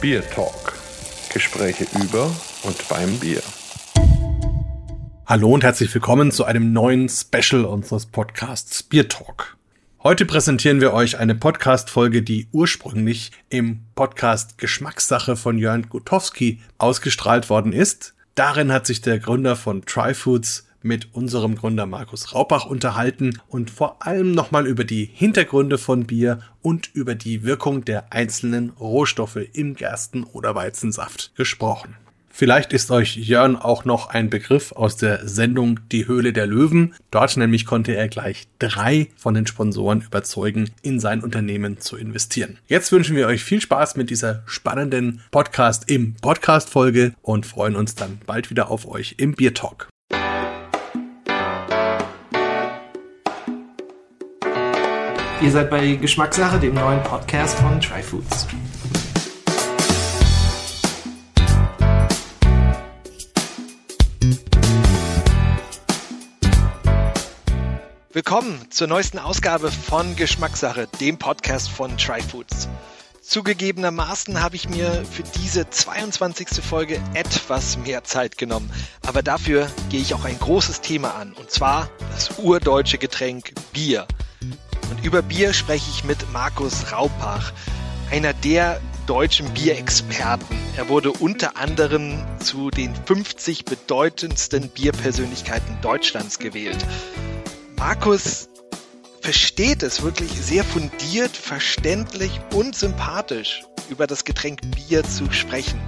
Bier Talk. Gespräche über und beim Bier. Hallo und herzlich willkommen zu einem neuen Special unseres Podcasts Bier Talk. Heute präsentieren wir euch eine Podcast-Folge, die ursprünglich im Podcast Geschmackssache von Jörn Gutowski ausgestrahlt worden ist. Darin hat sich der Gründer von Tryfoods mit unserem Gründer Markus Raupach unterhalten und vor allem nochmal über die Hintergründe von Bier und über die Wirkung der einzelnen Rohstoffe im Gersten- oder Weizensaft gesprochen. Vielleicht ist euch Jörn auch noch ein Begriff aus der Sendung Die Höhle der Löwen. Dort nämlich konnte er gleich drei von den Sponsoren überzeugen, in sein Unternehmen zu investieren. Jetzt wünschen wir euch viel Spaß mit dieser spannenden Podcast im Podcast Folge und freuen uns dann bald wieder auf euch im Bier Talk. Ihr seid bei Geschmackssache, dem neuen Podcast von Tryfoods. Willkommen zur neuesten Ausgabe von Geschmackssache, dem Podcast von Tryfoods. Zugegebenermaßen habe ich mir für diese 22. Folge etwas mehr Zeit genommen, aber dafür gehe ich auch ein großes Thema an, und zwar das urdeutsche Getränk Bier. Und über Bier spreche ich mit Markus Raupach, einer der deutschen Bierexperten. Er wurde unter anderem zu den 50 bedeutendsten Bierpersönlichkeiten Deutschlands gewählt. Markus versteht es wirklich sehr fundiert, verständlich und sympathisch über das Getränk Bier zu sprechen.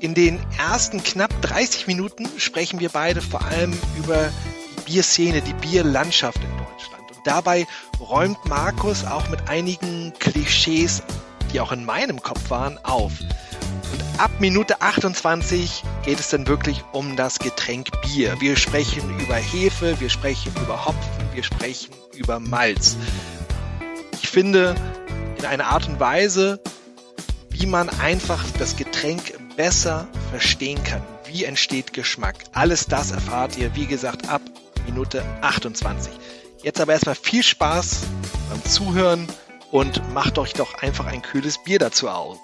In den ersten knapp 30 Minuten sprechen wir beide vor allem über die Bierszene, die Bierlandschaft in Deutschland. Dabei räumt Markus auch mit einigen Klischees, die auch in meinem Kopf waren, auf. Und ab Minute 28 geht es dann wirklich um das Getränk Bier. Wir sprechen über Hefe, wir sprechen über Hopfen, wir sprechen über Malz. Ich finde, in einer Art und Weise, wie man einfach das Getränk besser verstehen kann. Wie entsteht Geschmack? Alles das erfahrt ihr, wie gesagt, ab Minute 28. Jetzt aber erstmal viel Spaß beim Zuhören und macht euch doch einfach ein kühles Bier dazu auf.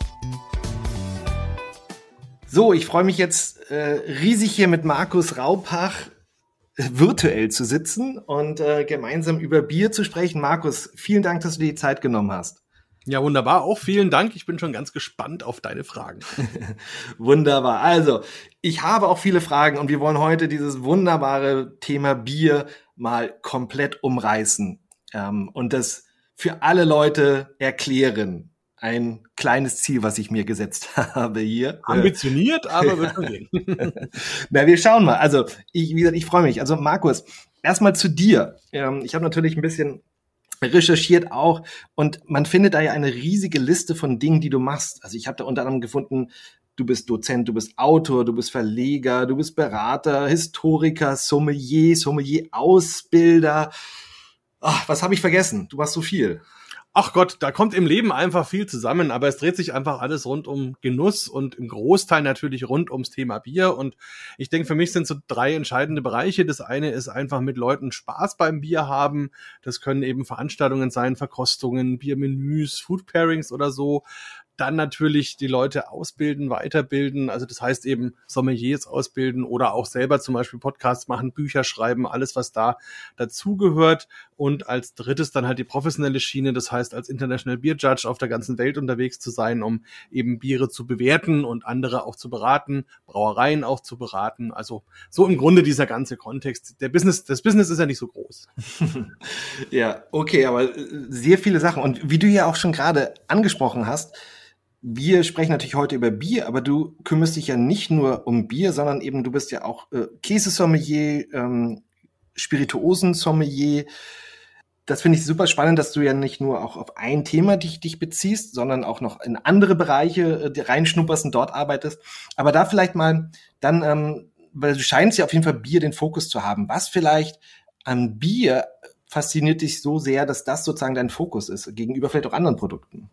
So, ich freue mich jetzt äh, riesig hier mit Markus Raupach äh, virtuell zu sitzen und äh, gemeinsam über Bier zu sprechen. Markus, vielen Dank, dass du dir die Zeit genommen hast. Ja, wunderbar. Auch vielen Dank. Ich bin schon ganz gespannt auf deine Fragen. wunderbar. Also, ich habe auch viele Fragen und wir wollen heute dieses wunderbare Thema Bier mal komplett umreißen ähm, und das für alle Leute erklären. Ein kleines Ziel, was ich mir gesetzt habe hier. Ambitioniert, aber wird schon gehen. Na, wir schauen mal. Also, ich, wie gesagt, ich freue mich. Also, Markus, erstmal zu dir. Ähm, ich habe natürlich ein bisschen recherchiert auch und man findet da ja eine riesige Liste von Dingen, die du machst. Also ich habe da unter anderem gefunden, du bist Dozent, du bist Autor, du bist Verleger, du bist Berater, Historiker, Sommelier, Sommelier-Ausbilder. Ach, was habe ich vergessen? Du machst so viel ach Gott, da kommt im Leben einfach viel zusammen, aber es dreht sich einfach alles rund um Genuss und im Großteil natürlich rund ums Thema Bier. Und ich denke, für mich sind so drei entscheidende Bereiche. Das eine ist einfach mit Leuten Spaß beim Bier haben. Das können eben Veranstaltungen sein, Verkostungen, Biermenüs, Food Pairings oder so dann natürlich die Leute ausbilden, weiterbilden. Also das heißt eben Sommeliers ausbilden oder auch selber zum Beispiel Podcasts machen, Bücher schreiben, alles, was da dazugehört. Und als drittes dann halt die professionelle Schiene, das heißt als International Beer Judge auf der ganzen Welt unterwegs zu sein, um eben Biere zu bewerten und andere auch zu beraten, Brauereien auch zu beraten. Also so im Grunde dieser ganze Kontext. Der Business, das Business ist ja nicht so groß. ja, okay, aber sehr viele Sachen. Und wie du ja auch schon gerade angesprochen hast, wir sprechen natürlich heute über Bier, aber du kümmerst dich ja nicht nur um Bier, sondern eben du bist ja auch äh, Käsesommelier, ähm, Spirituosen-Sommelier. Das finde ich super spannend, dass du ja nicht nur auch auf ein Thema dich, dich beziehst, sondern auch noch in andere Bereiche äh, reinschnupperst und dort arbeitest. Aber da vielleicht mal dann, ähm, weil du scheinst ja auf jeden Fall Bier den Fokus zu haben. Was vielleicht an Bier fasziniert dich so sehr, dass das sozusagen dein Fokus ist, gegenüber vielleicht auch anderen Produkten?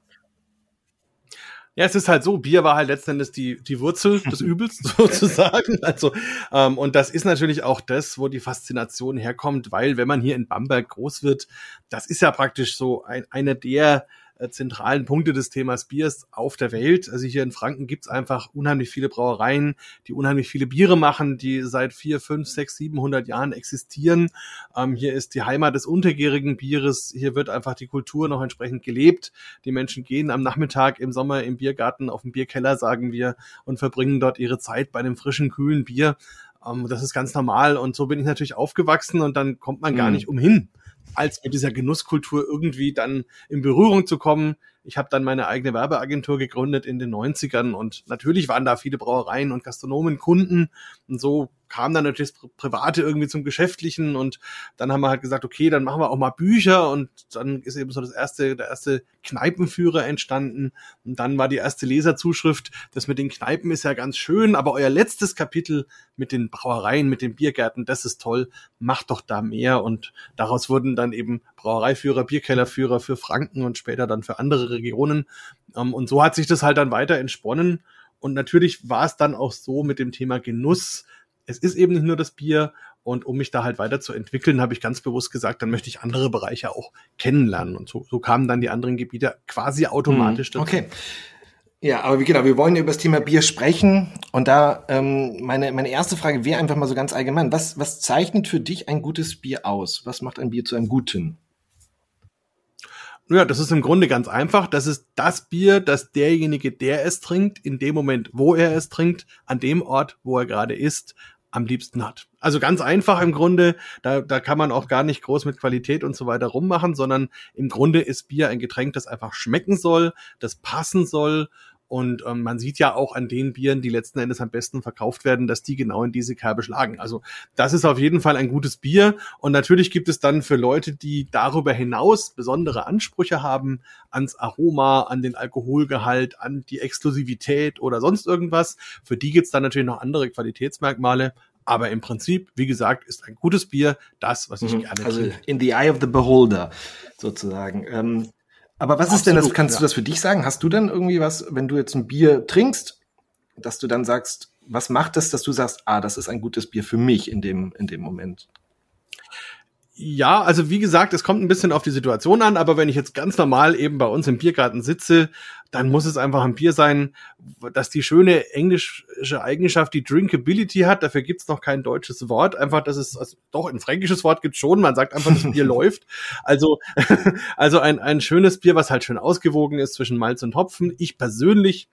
Ja, es ist halt so, Bier war halt letztendlich die, die Wurzel des Übels sozusagen. Also, ähm, und das ist natürlich auch das, wo die Faszination herkommt, weil wenn man hier in Bamberg groß wird, das ist ja praktisch so ein, eine der äh, zentralen Punkte des Themas Biers auf der Welt. Also hier in Franken gibt's einfach unheimlich viele Brauereien, die unheimlich viele Biere machen, die seit vier, fünf, sechs, siebenhundert Jahren existieren. Ähm, hier ist die Heimat des untergärigen Bieres. Hier wird einfach die Kultur noch entsprechend gelebt. Die Menschen gehen am Nachmittag im Sommer im Biergarten auf dem Bierkeller, sagen wir, und verbringen dort ihre Zeit bei einem frischen, kühlen Bier. Ähm, das ist ganz normal. Und so bin ich natürlich aufgewachsen und dann kommt man gar mhm. nicht umhin, als mit dieser Genusskultur irgendwie dann in Berührung zu kommen. Ich habe dann meine eigene Werbeagentur gegründet in den 90ern und natürlich waren da viele Brauereien und Gastronomen Kunden. Und so kam dann natürlich das Private irgendwie zum Geschäftlichen und dann haben wir halt gesagt, okay, dann machen wir auch mal Bücher. Und dann ist eben so das erste, der erste Kneipenführer entstanden. Und dann war die erste Leserzuschrift, das mit den Kneipen ist ja ganz schön, aber euer letztes Kapitel mit den Brauereien, mit den Biergärten, das ist toll, macht doch da mehr. Und daraus wurden dann eben Brauereiführer, Bierkellerführer für Franken und später dann für andere Regionen ähm, und so hat sich das halt dann weiter entsponnen und natürlich war es dann auch so mit dem Thema Genuss, es ist eben nicht nur das Bier. Und um mich da halt weiterzuentwickeln, habe ich ganz bewusst gesagt, dann möchte ich andere Bereiche auch kennenlernen. Und so, so kamen dann die anderen Gebiete quasi automatisch dazu. Okay. Ja, aber wie genau, wir wollen über das Thema Bier sprechen. Und da ähm, meine, meine erste Frage wäre einfach mal so ganz allgemein. Was, was zeichnet für dich ein gutes Bier aus? Was macht ein Bier zu einem guten? Ja, das ist im Grunde ganz einfach. Das ist das Bier, das derjenige, der es trinkt, in dem Moment, wo er es trinkt, an dem Ort, wo er gerade ist, am liebsten hat. Also ganz einfach im Grunde, da, da kann man auch gar nicht groß mit Qualität und so weiter rummachen, sondern im Grunde ist Bier ein Getränk, das einfach schmecken soll, das passen soll und ähm, man sieht ja auch an den Bieren, die letzten Endes am besten verkauft werden, dass die genau in diese Kerbe schlagen. Also das ist auf jeden Fall ein gutes Bier. Und natürlich gibt es dann für Leute, die darüber hinaus besondere Ansprüche haben ans Aroma, an den Alkoholgehalt, an die Exklusivität oder sonst irgendwas. Für die gibt's dann natürlich noch andere Qualitätsmerkmale. Aber im Prinzip, wie gesagt, ist ein gutes Bier das, was ich mhm. gerne Also in the eye of the beholder sozusagen. Ähm, aber was Absolut, ist denn das? Kannst ja. du das für dich sagen? Hast du dann irgendwie was, wenn du jetzt ein Bier trinkst, dass du dann sagst, was macht das, dass du sagst, ah, das ist ein gutes Bier für mich in dem, in dem Moment? Ja, also wie gesagt, es kommt ein bisschen auf die Situation an, aber wenn ich jetzt ganz normal eben bei uns im Biergarten sitze, dann muss es einfach ein Bier sein, das die schöne englische Eigenschaft, die Drinkability hat. Dafür gibt's noch kein deutsches Wort. Einfach, dass es, also doch ein fränkisches Wort gibt schon. Man sagt einfach, das Bier läuft. Also, also ein, ein schönes Bier, was halt schön ausgewogen ist zwischen Malz und Hopfen. Ich persönlich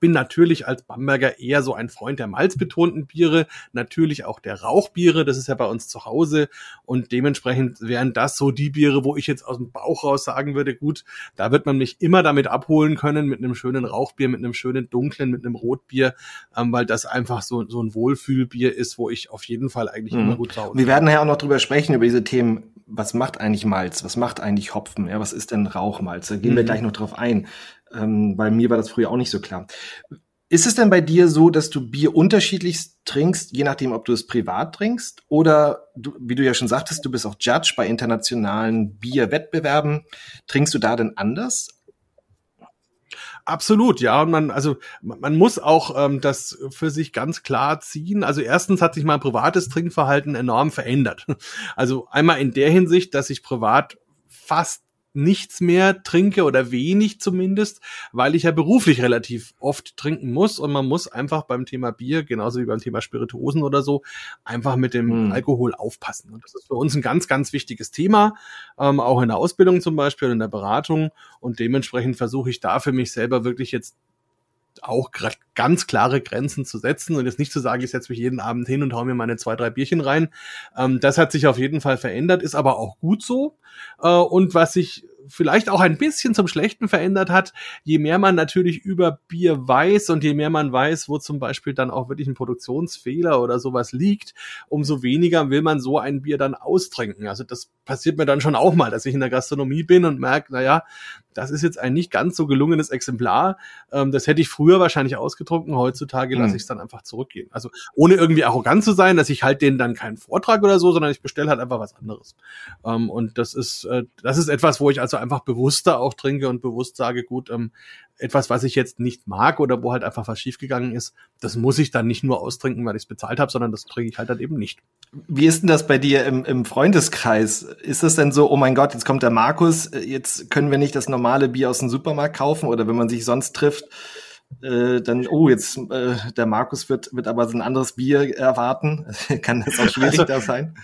bin natürlich als Bamberger eher so ein Freund der malzbetonten Biere, natürlich auch der Rauchbiere, das ist ja bei uns zu Hause. Und dementsprechend wären das so die Biere, wo ich jetzt aus dem Bauch raus sagen würde, gut, da wird man mich immer damit abholen können, mit einem schönen Rauchbier, mit einem schönen dunklen, mit einem Rotbier, ähm, weil das einfach so, so ein Wohlfühlbier ist, wo ich auf jeden Fall eigentlich mhm. immer gut Hause Wir werden ja auch noch drüber sprechen, über diese Themen, was macht eigentlich Malz, was macht eigentlich Hopfen, ja, was ist denn Rauchmalz, da gehen mhm. wir gleich noch drauf ein ähm, weil mir war das früher auch nicht so klar. Ist es denn bei dir so, dass du Bier unterschiedlich trinkst, je nachdem, ob du es privat trinkst? Oder du, wie du ja schon sagtest, du bist auch Judge bei internationalen Bierwettbewerben. Trinkst du da denn anders? Absolut, ja. Und man, also man muss auch ähm, das für sich ganz klar ziehen. Also erstens hat sich mein privates Trinkverhalten enorm verändert. Also einmal in der Hinsicht, dass ich privat fast nichts mehr trinke oder wenig zumindest, weil ich ja beruflich relativ oft trinken muss und man muss einfach beim Thema Bier, genauso wie beim Thema Spirituosen oder so, einfach mit dem mhm. Alkohol aufpassen. Und das ist für uns ein ganz, ganz wichtiges Thema, ähm, auch in der Ausbildung zum Beispiel, in der Beratung und dementsprechend versuche ich da für mich selber wirklich jetzt auch ganz klare Grenzen zu setzen und jetzt nicht zu sagen, ich setze mich jeden Abend hin und hau mir meine zwei, drei Bierchen rein. Ähm, das hat sich auf jeden Fall verändert, ist aber auch gut so. Äh, und was sich vielleicht auch ein bisschen zum Schlechten verändert hat, je mehr man natürlich über Bier weiß und je mehr man weiß, wo zum Beispiel dann auch wirklich ein Produktionsfehler oder sowas liegt, umso weniger will man so ein Bier dann austrinken. Also das passiert mir dann schon auch mal, dass ich in der Gastronomie bin und merke, naja, das ist jetzt ein nicht ganz so gelungenes Exemplar. Ähm, das hätte ich früher wahrscheinlich ausgetrunken. Heutzutage lasse mhm. ich es dann einfach zurückgehen. Also ohne irgendwie arrogant zu sein, dass ich halt denen dann keinen Vortrag oder so, sondern ich bestelle halt einfach was anderes. Ähm, und das ist, äh, das ist etwas, wo ich also einfach bewusster auch trinke und bewusst sage, gut, ähm, etwas, was ich jetzt nicht mag oder wo halt einfach was schiefgegangen ist, das muss ich dann nicht nur austrinken, weil ich es bezahlt habe, sondern das trinke ich halt dann eben nicht. Wie ist denn das bei dir im, im Freundeskreis? Ist das denn so, oh mein Gott, jetzt kommt der Markus, jetzt können wir nicht das normale Bier aus dem Supermarkt kaufen oder wenn man sich sonst trifft, äh, dann, oh, jetzt äh, der Markus wird, wird aber so ein anderes Bier erwarten. Kann das auch schwierig also, da sein?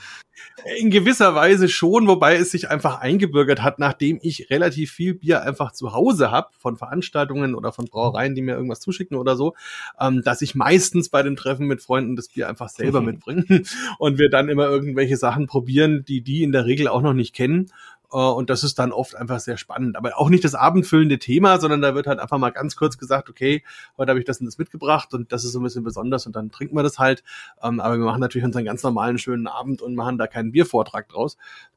In gewisser Weise schon, wobei es sich einfach eingebürgert hat, nachdem ich relativ viel Bier einfach zu Hause habe, von Veranstaltungen oder von Brauereien, die mir irgendwas zuschicken oder so, ähm, dass ich meistens bei den Treffen mit Freunden das Bier einfach selber mhm. mitbringe und wir dann immer irgendwelche Sachen probieren, die die in der Regel auch noch nicht kennen und das ist dann oft einfach sehr spannend. Aber auch nicht das abendfüllende Thema, sondern da wird halt einfach mal ganz kurz gesagt, okay, heute habe ich das und das mitgebracht und das ist so ein bisschen besonders und dann trinken wir das halt. Ähm, aber wir machen natürlich unseren ganz normalen schönen Abend und machen da keinen Biervortrag draus,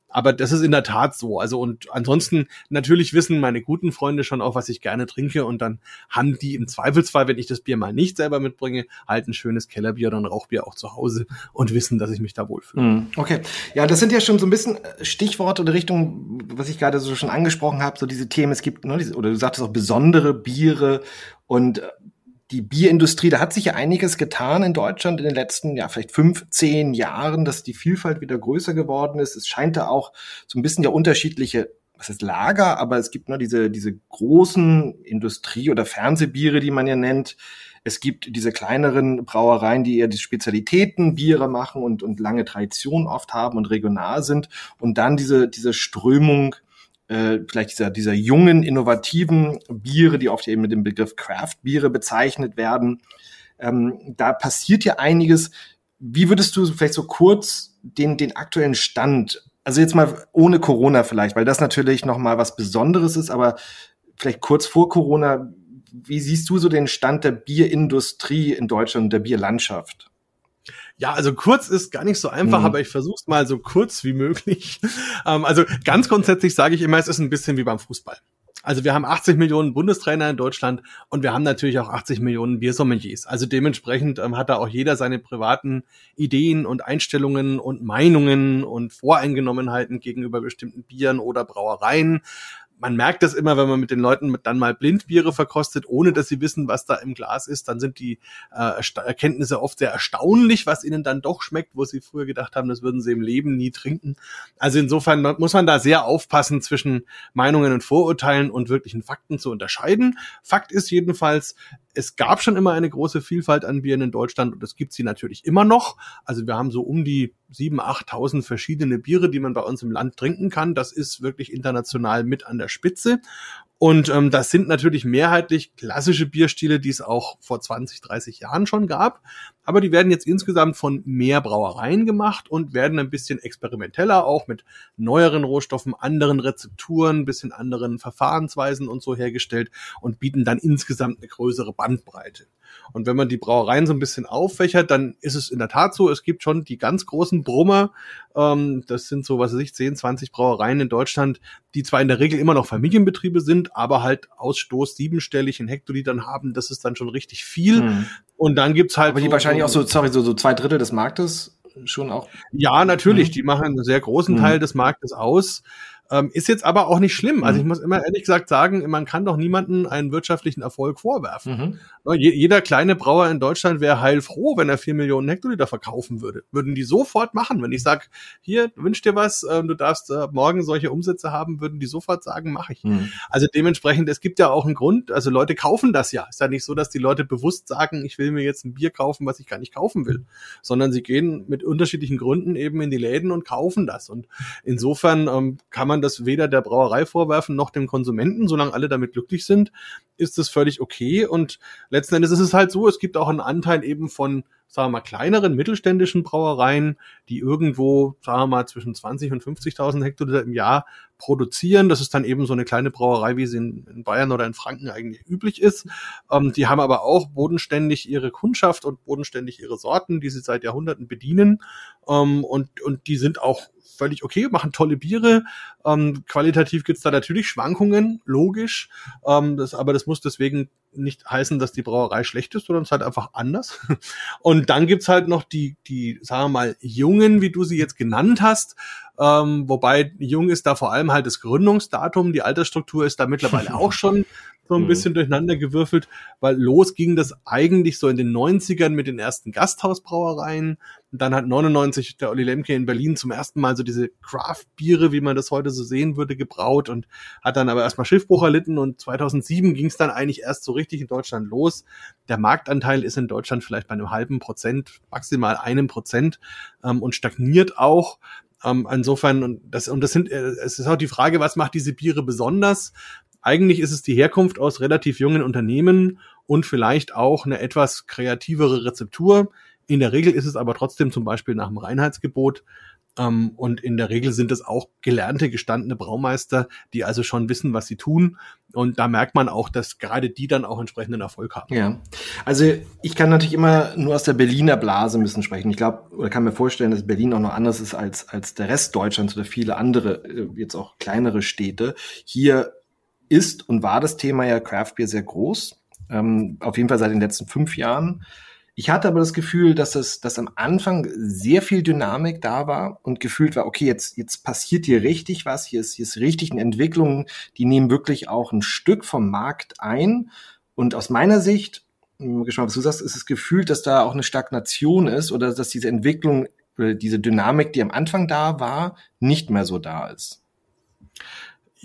aber das ist in der Tat so. Also und ansonsten natürlich wissen meine guten Freunde schon auch, was ich gerne trinke und dann haben die im Zweifelsfall, wenn ich das Bier mal nicht selber mitbringe, halt ein schönes Kellerbier oder ein Rauchbier auch zu Hause und wissen, dass ich mich da wohlfühle. Hm, okay, ja, das sind ja schon so ein bisschen äh, Stichworte oder Richtung, was ich gerade so schon angesprochen habe, so diese Themen. Es gibt, ne, oder du sagtest auch besondere Biere und äh, die Bierindustrie, da hat sich ja einiges getan in Deutschland in den letzten, ja, vielleicht fünf, zehn Jahren, dass die Vielfalt wieder größer geworden ist. Es scheint da auch so ein bisschen ja unterschiedliche, was ist Lager, aber es gibt nur diese, diese großen Industrie- oder Fernsehbiere, die man ja nennt. Es gibt diese kleineren Brauereien, die eher die Spezialitäten Biere machen und, und lange Tradition oft haben und regional sind. Und dann diese, diese Strömung äh, vielleicht dieser, dieser jungen, innovativen Biere, die oft eben mit dem Begriff Craft-Biere bezeichnet werden. Ähm, da passiert ja einiges. Wie würdest du vielleicht so kurz den, den aktuellen Stand, also jetzt mal ohne Corona vielleicht, weil das natürlich nochmal was Besonderes ist, aber vielleicht kurz vor Corona, wie siehst du so den Stand der Bierindustrie in Deutschland, der Bierlandschaft? Ja, also kurz ist gar nicht so einfach, mhm. aber ich versuche es mal so kurz wie möglich. ähm, also ganz grundsätzlich sage ich immer, es ist ein bisschen wie beim Fußball. Also wir haben 80 Millionen Bundestrainer in Deutschland und wir haben natürlich auch 80 Millionen Biersommeliers. Also dementsprechend ähm, hat da auch jeder seine privaten Ideen und Einstellungen und Meinungen und Voreingenommenheiten gegenüber bestimmten Bieren oder Brauereien man merkt das immer, wenn man mit den Leuten dann mal Blindbiere verkostet, ohne dass sie wissen, was da im Glas ist, dann sind die äh, Erkenntnisse oft sehr erstaunlich, was ihnen dann doch schmeckt, wo sie früher gedacht haben, das würden sie im Leben nie trinken. Also insofern muss man da sehr aufpassen zwischen Meinungen und Vorurteilen und wirklichen Fakten zu unterscheiden. Fakt ist jedenfalls, es gab schon immer eine große Vielfalt an Bieren in Deutschland und es gibt sie natürlich immer noch. Also wir haben so um die 7.000, 8.000 verschiedene Biere, die man bei uns im Land trinken kann. Das ist wirklich international mit an der Spitze. Und ähm, das sind natürlich mehrheitlich klassische Bierstile, die es auch vor 20, 30 Jahren schon gab. Aber die werden jetzt insgesamt von mehr Brauereien gemacht und werden ein bisschen experimenteller, auch mit neueren Rohstoffen, anderen Rezepturen, bisschen anderen Verfahrensweisen und so hergestellt und bieten dann insgesamt eine größere Bandbreite. Und wenn man die Brauereien so ein bisschen auffächert, dann ist es in der Tat so, es gibt schon die ganz großen Brummer. Ähm, das sind so, was weiß ich, 10, 20 Brauereien in Deutschland, die zwar in der Regel immer noch Familienbetriebe sind, aber halt Ausstoß siebenstellig in Hektolitern haben. Das ist dann schon richtig viel. Mhm. Und dann gibt's halt. Aber die so, wahrscheinlich auch so, sorry, so, so zwei Drittel des Marktes schon auch. Ja, natürlich. Mhm. Die machen einen sehr großen mhm. Teil des Marktes aus. Ähm, ist jetzt aber auch nicht schlimm. Also mhm. ich muss immer ehrlich gesagt sagen, man kann doch niemanden einen wirtschaftlichen Erfolg vorwerfen. Mhm. Ne, jeder kleine Brauer in Deutschland wäre heilfroh, wenn er vier Millionen Hektoliter verkaufen würde. Würden die sofort machen. Wenn ich sage, hier, wünsch dir was, äh, du darfst äh, morgen solche Umsätze haben, würden die sofort sagen, mache ich. Mhm. Also dementsprechend, es gibt ja auch einen Grund, also Leute kaufen das ja. Ist ja nicht so, dass die Leute bewusst sagen, ich will mir jetzt ein Bier kaufen, was ich gar nicht kaufen will, sondern sie gehen mit unterschiedlichen Gründen eben in die Läden und kaufen das. Und insofern ähm, kann man man das weder der Brauerei vorwerfen noch dem Konsumenten, solange alle damit glücklich sind, ist das völlig okay. Und letzten Endes ist es halt so, es gibt auch einen Anteil eben von sagen wir mal, kleineren mittelständischen Brauereien, die irgendwo, sagen wir mal, zwischen 20 und 50.000 Hektoliter im Jahr produzieren. Das ist dann eben so eine kleine Brauerei, wie sie in, Bayern oder in Franken eigentlich üblich ist. Ähm, die haben aber auch bodenständig ihre Kundschaft und bodenständig ihre Sorten, die sie seit Jahrhunderten bedienen. Ähm, und, und die sind auch völlig okay, machen tolle Biere. Ähm, qualitativ gibt's da natürlich Schwankungen, logisch. Ähm, das, aber das muss deswegen nicht heißen, dass die Brauerei schlecht ist, sondern es ist halt einfach anders. Und dann gibt's halt noch die, die, sagen wir mal, Jungen, wie du sie jetzt genannt hast. Ähm, wobei jung ist da vor allem halt das Gründungsdatum, die Altersstruktur ist da mittlerweile auch schon so ein mhm. bisschen durcheinander gewürfelt, weil los ging das eigentlich so in den 90ern mit den ersten Gasthausbrauereien. Dann hat 99 der Olli Lemke in Berlin zum ersten Mal so diese Craft-Biere, wie man das heute so sehen würde, gebraut und hat dann aber erstmal Schiffbruch erlitten und 2007 ging es dann eigentlich erst so richtig in Deutschland los. Der Marktanteil ist in Deutschland vielleicht bei einem halben Prozent, maximal einem Prozent ähm, und stagniert auch. Ähm, insofern, und das, und das sind, äh, es ist auch die Frage, was macht diese Biere besonders? Eigentlich ist es die Herkunft aus relativ jungen Unternehmen und vielleicht auch eine etwas kreativere Rezeptur. In der Regel ist es aber trotzdem zum Beispiel nach dem Reinheitsgebot. Ähm, und in der Regel sind es auch gelernte, gestandene Braumeister, die also schon wissen, was sie tun. Und da merkt man auch, dass gerade die dann auch entsprechenden Erfolg haben. Ja, also ich kann natürlich immer nur aus der Berliner Blase ein bisschen sprechen. Ich glaube, oder kann mir vorstellen, dass Berlin auch noch anders ist als, als der Rest Deutschlands oder viele andere, äh, jetzt auch kleinere Städte. Hier ist und war das Thema ja Craft Beer sehr groß. Ähm, auf jeden Fall seit den letzten fünf Jahren. Ich hatte aber das Gefühl, dass es, dass am Anfang sehr viel Dynamik da war und gefühlt war, okay, jetzt, jetzt passiert hier richtig was, hier ist, hier ist richtig eine Entwicklung, die nehmen wirklich auch ein Stück vom Markt ein. Und aus meiner Sicht, gespannt, was du sagst, ist es gefühlt, dass da auch eine Stagnation ist oder dass diese Entwicklung, diese Dynamik, die am Anfang da war, nicht mehr so da ist.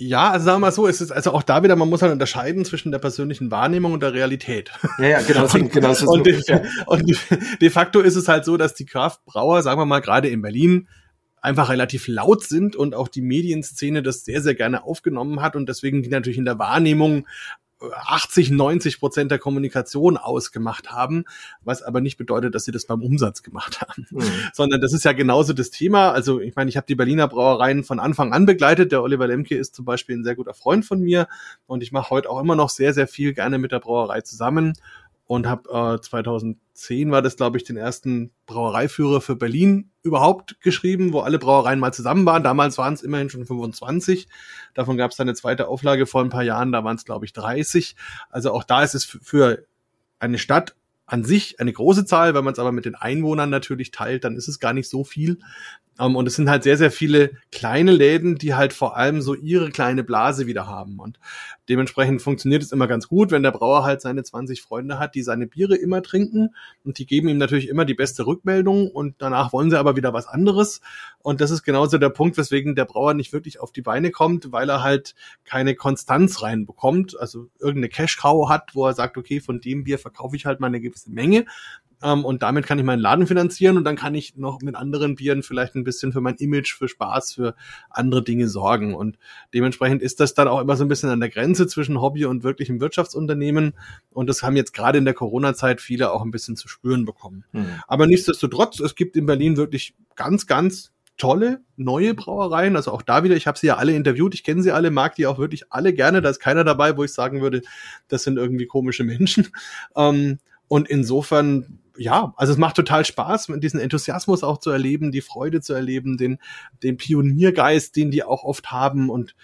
Ja, also sagen wir mal so, es ist also auch da wieder, man muss halt unterscheiden zwischen der persönlichen Wahrnehmung und der Realität. Ja, ja, genau. und, genau so, und, de, ja. und de facto ist es halt so, dass die Kraftbrauer, sagen wir mal, gerade in Berlin, einfach relativ laut sind und auch die Medienszene das sehr, sehr gerne aufgenommen hat und deswegen die natürlich in der Wahrnehmung 80, 90 Prozent der Kommunikation ausgemacht haben, was aber nicht bedeutet, dass sie das beim Umsatz gemacht haben, mhm. sondern das ist ja genauso das Thema. Also ich meine, ich habe die Berliner Brauereien von Anfang an begleitet. Der Oliver Lemke ist zum Beispiel ein sehr guter Freund von mir und ich mache heute auch immer noch sehr, sehr viel gerne mit der Brauerei zusammen und habe äh, 2010 war das, glaube ich, den ersten Brauereiführer für Berlin überhaupt geschrieben, wo alle Brauereien mal zusammen waren. Damals waren es immerhin schon 25. Davon gab es dann eine zweite Auflage vor ein paar Jahren, da waren es, glaube ich, 30. Also auch da ist es für eine Stadt an sich eine große Zahl, wenn man es aber mit den Einwohnern natürlich teilt, dann ist es gar nicht so viel. Um, ähm, und es sind halt sehr, sehr viele kleine Läden, die halt vor allem so ihre kleine Blase wieder haben. Und dementsprechend funktioniert es immer ganz gut, wenn der Brauer halt seine 20 Freunde hat, die seine Biere immer trinken. Und die geben ihm natürlich immer die beste Rückmeldung. Und danach wollen sie aber wieder was anderes. Und das ist genauso der Punkt, weswegen der Brauer nicht wirklich auf die Beine kommt, weil er halt keine Konstanz reinbekommt. Also irgendeine Cash-Cow hat, wo er sagt, okay, von dem Bier verkaufe ich halt mal eine gewisse Menge ähm, und damit kann ich meinen Laden finanzieren und dann kann ich noch mit anderen Bieren vielleicht ein bisschen für mein Image, für Spaß, für andere Dinge sorgen. Und dementsprechend ist das dann auch immer so ein bisschen an der Grenze zwischen Hobby und wirklichem Wirtschaftsunternehmen. Und das haben jetzt gerade in der Corona-Zeit viele auch ein bisschen zu spüren bekommen. Mhm. Aber nichtsdestotrotz, es gibt in Berlin wirklich ganz, ganz tolle neue Brauereien. Also auch da wieder, ich habe sie ja alle interviewt, ich kenne sie alle, mag die auch wirklich alle gerne. Da ist keiner dabei, wo ich sagen würde, das sind irgendwie komische Menschen. Ähm, und insofern ja, also es macht total Spaß, diesen Enthusiasmus auch zu erleben, die Freude zu erleben, den, den Pioniergeist, den die auch oft haben und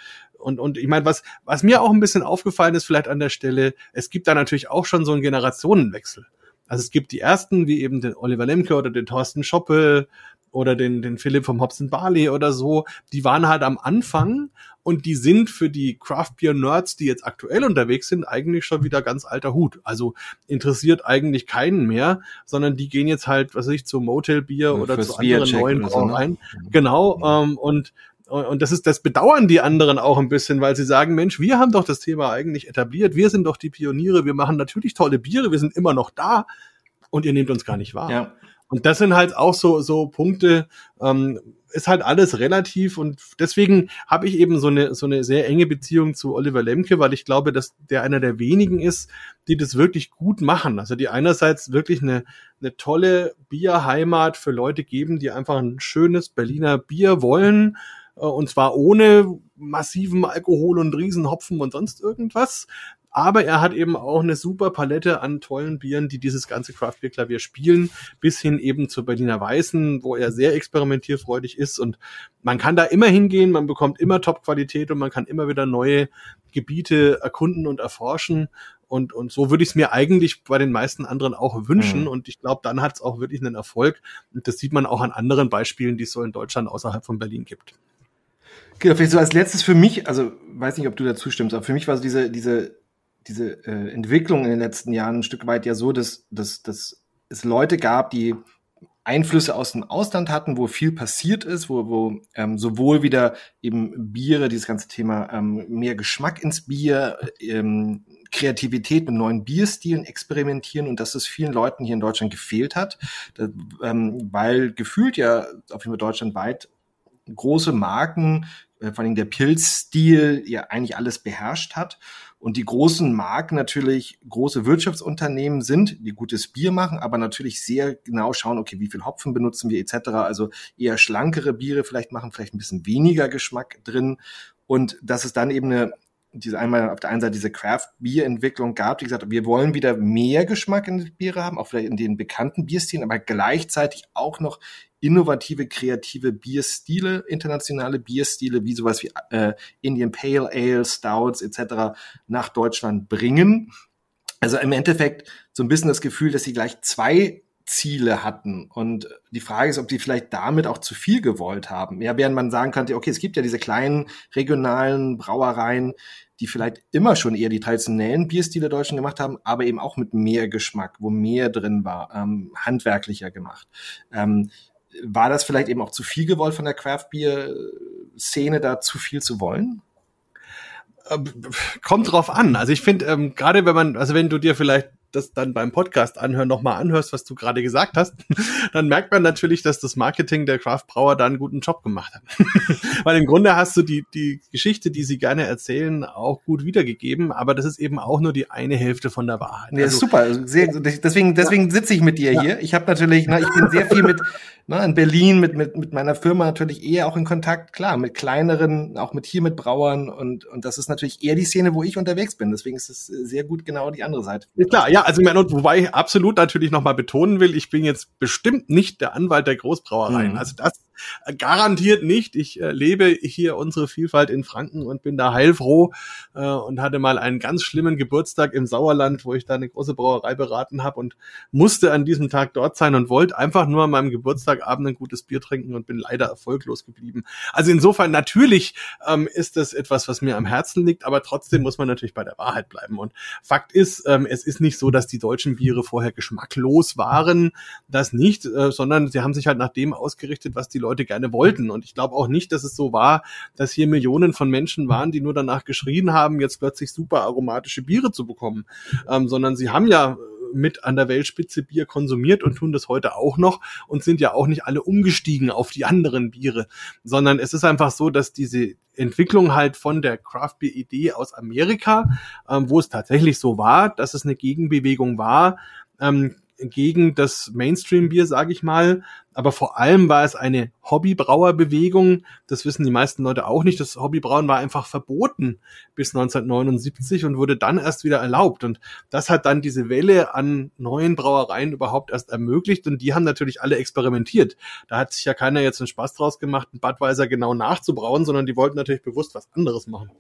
und, und ich meine, was, was mir auch ein bisschen aufgefallen ist, vielleicht an der Stelle, es gibt da natürlich auch schon so einen Generationenwechsel. Also es gibt die ersten, wie eben den Oliver Lemke oder den Thorsten Schoppe oder den, den Philipp vom Hobson Barley oder so, die waren halt am Anfang und die sind für die Craft Beer Nerds, die jetzt aktuell unterwegs sind, eigentlich schon wieder ganz alter Hut. Also interessiert eigentlich keinen mehr, sondern die gehen jetzt halt, was weiß ich, zu Motel Bier ja, oder zu anderen neuen. So, ne? Genau, ähm, und und das ist, das bedauern die anderen auch ein bisschen, weil sie sagen, Mensch, wir haben doch das Thema eigentlich etabliert, wir sind doch die Pioniere, wir machen natürlich tolle Biere, wir sind immer noch da und ihr nehmt uns gar nicht wahr. Ja. Und das sind halt auch so, so Punkte, ähm, ist halt alles relativ und deswegen habe ich eben so eine, so eine sehr enge Beziehung zu Oliver Lemke, weil ich glaube, dass der einer der wenigen ist, die das wirklich gut machen. Also die einerseits wirklich eine, eine tolle Bierheimat für Leute geben, die einfach ein schönes Berliner Bier wollen, äh, und zwar ohne massiven Alkohol und Riesenhopfen und sonst irgendwas, aber er hat eben auch eine super Palette an tollen Bieren, die dieses ganze Craft Beer Klavier spielen, bis hin eben zur Berliner Weißen, wo er sehr experimentierfreudig ist und man kann da immer hingehen, man bekommt immer Top-Qualität und man kann immer wieder neue Gebiete erkunden und erforschen und, und so würde ich es mir eigentlich bei den meisten anderen auch wünschen. Mhm. Und ich glaube, dann hat es auch wirklich einen Erfolg. Und das sieht man auch an anderen Beispielen, die es so in Deutschland außerhalb von Berlin gibt. Genau, vielleicht so als letztes für mich, also weiß nicht, ob du dazu stimmst, aber für mich war so diese, diese diese äh, Entwicklung in den letzten Jahren ein Stück weit ja so, dass, dass, dass es Leute gab, die Einflüsse aus dem Ausland hatten, wo viel passiert ist, wo, wo ähm, sowohl wieder eben Biere, dieses ganze Thema ähm, mehr Geschmack ins Bier, ähm, Kreativität mit neuen Bierstilen experimentieren und dass es vielen Leuten hier in Deutschland gefehlt hat, da, ähm, weil gefühlt ja auf jeden Fall deutschlandweit große Marken, äh, vor allem der Pilzstil ja eigentlich alles beherrscht hat und die großen Marken natürlich große Wirtschaftsunternehmen sind, die gutes Bier machen, aber natürlich sehr genau schauen, okay, wie viel Hopfen benutzen wir etc. Also eher schlankere Biere vielleicht machen, vielleicht ein bisschen weniger Geschmack drin. Und dass es dann eben eine diese einmal auf der einen Seite diese Craft-Bier-Entwicklung gab, die gesagt hat, wir wollen wieder mehr Geschmack in die Biere haben, auch vielleicht in den bekannten Bierstilen, aber gleichzeitig auch noch innovative, kreative Bierstile, internationale Bierstile wie sowas wie äh, Indian Pale Ale, Stouts etc. nach Deutschland bringen. Also im Endeffekt so ein bisschen das Gefühl, dass sie gleich zwei Ziele hatten. Und die Frage ist, ob die vielleicht damit auch zu viel gewollt haben. Ja, während man sagen könnte, okay, es gibt ja diese kleinen regionalen Brauereien, die vielleicht immer schon eher die traditionellen Bierstile Deutschen gemacht haben, aber eben auch mit mehr Geschmack, wo mehr drin war, ähm, handwerklicher gemacht. Ähm, war das vielleicht eben auch zu viel gewollt von der Craft-Bier-Szene, da zu viel zu wollen? Ähm, kommt drauf an. Also ich finde, ähm, gerade wenn man, also wenn du dir vielleicht das dann beim Podcast anhören nochmal anhörst, was du gerade gesagt hast, dann merkt man natürlich, dass das Marketing der Craft Brauer da einen guten Job gemacht hat. Weil im Grunde hast du die, die Geschichte, die sie gerne erzählen, auch gut wiedergegeben, aber das ist eben auch nur die eine Hälfte von der Wahrheit. Ja, also, super. Sehr, deswegen deswegen sitze ich mit dir ja. hier. Ich habe natürlich, na, ich bin sehr viel mit ne, in Berlin mit, mit, mit meiner Firma natürlich eher auch in Kontakt, klar, mit kleineren, auch mit hier mit Brauern und, und das ist natürlich eher die Szene, wo ich unterwegs bin. Deswegen ist es sehr gut genau die andere Seite. Ja, klar, ja, also wobei ich absolut natürlich nochmal betonen will, ich bin jetzt bestimmt nicht der Anwalt der Großbrauereien. Mhm. Also das garantiert nicht. Ich äh, lebe hier unsere Vielfalt in Franken und bin da heilfroh äh, und hatte mal einen ganz schlimmen Geburtstag im Sauerland, wo ich da eine große Brauerei beraten habe und musste an diesem Tag dort sein und wollte einfach nur an meinem Geburtstagabend ein gutes Bier trinken und bin leider erfolglos geblieben. Also insofern natürlich ähm, ist das etwas, was mir am Herzen liegt, aber trotzdem muss man natürlich bei der Wahrheit bleiben. Und Fakt ist, ähm, es ist nicht so, dass die deutschen Biere vorher geschmacklos waren, das nicht, äh, sondern sie haben sich halt nach dem ausgerichtet, was die Leute Leute gerne wollten. Und ich glaube auch nicht, dass es so war, dass hier Millionen von Menschen waren, die nur danach geschrien haben, jetzt plötzlich super aromatische Biere zu bekommen, ähm, sondern sie haben ja mit an der Weltspitze Bier konsumiert und tun das heute auch noch und sind ja auch nicht alle umgestiegen auf die anderen Biere, sondern es ist einfach so, dass diese Entwicklung halt von der Craft Beer Idee aus Amerika, ähm, wo es tatsächlich so war, dass es eine Gegenbewegung war, ähm, gegen das Mainstream-Bier, sage ich mal. Aber vor allem war es eine Hobbybrauerbewegung. Das wissen die meisten Leute auch nicht. Das Hobbybrauen war einfach verboten bis 1979 und wurde dann erst wieder erlaubt. Und das hat dann diese Welle an neuen Brauereien überhaupt erst ermöglicht. Und die haben natürlich alle experimentiert. Da hat sich ja keiner jetzt einen Spaß draus gemacht, einen Budweiser genau nachzubrauen, sondern die wollten natürlich bewusst was anderes machen.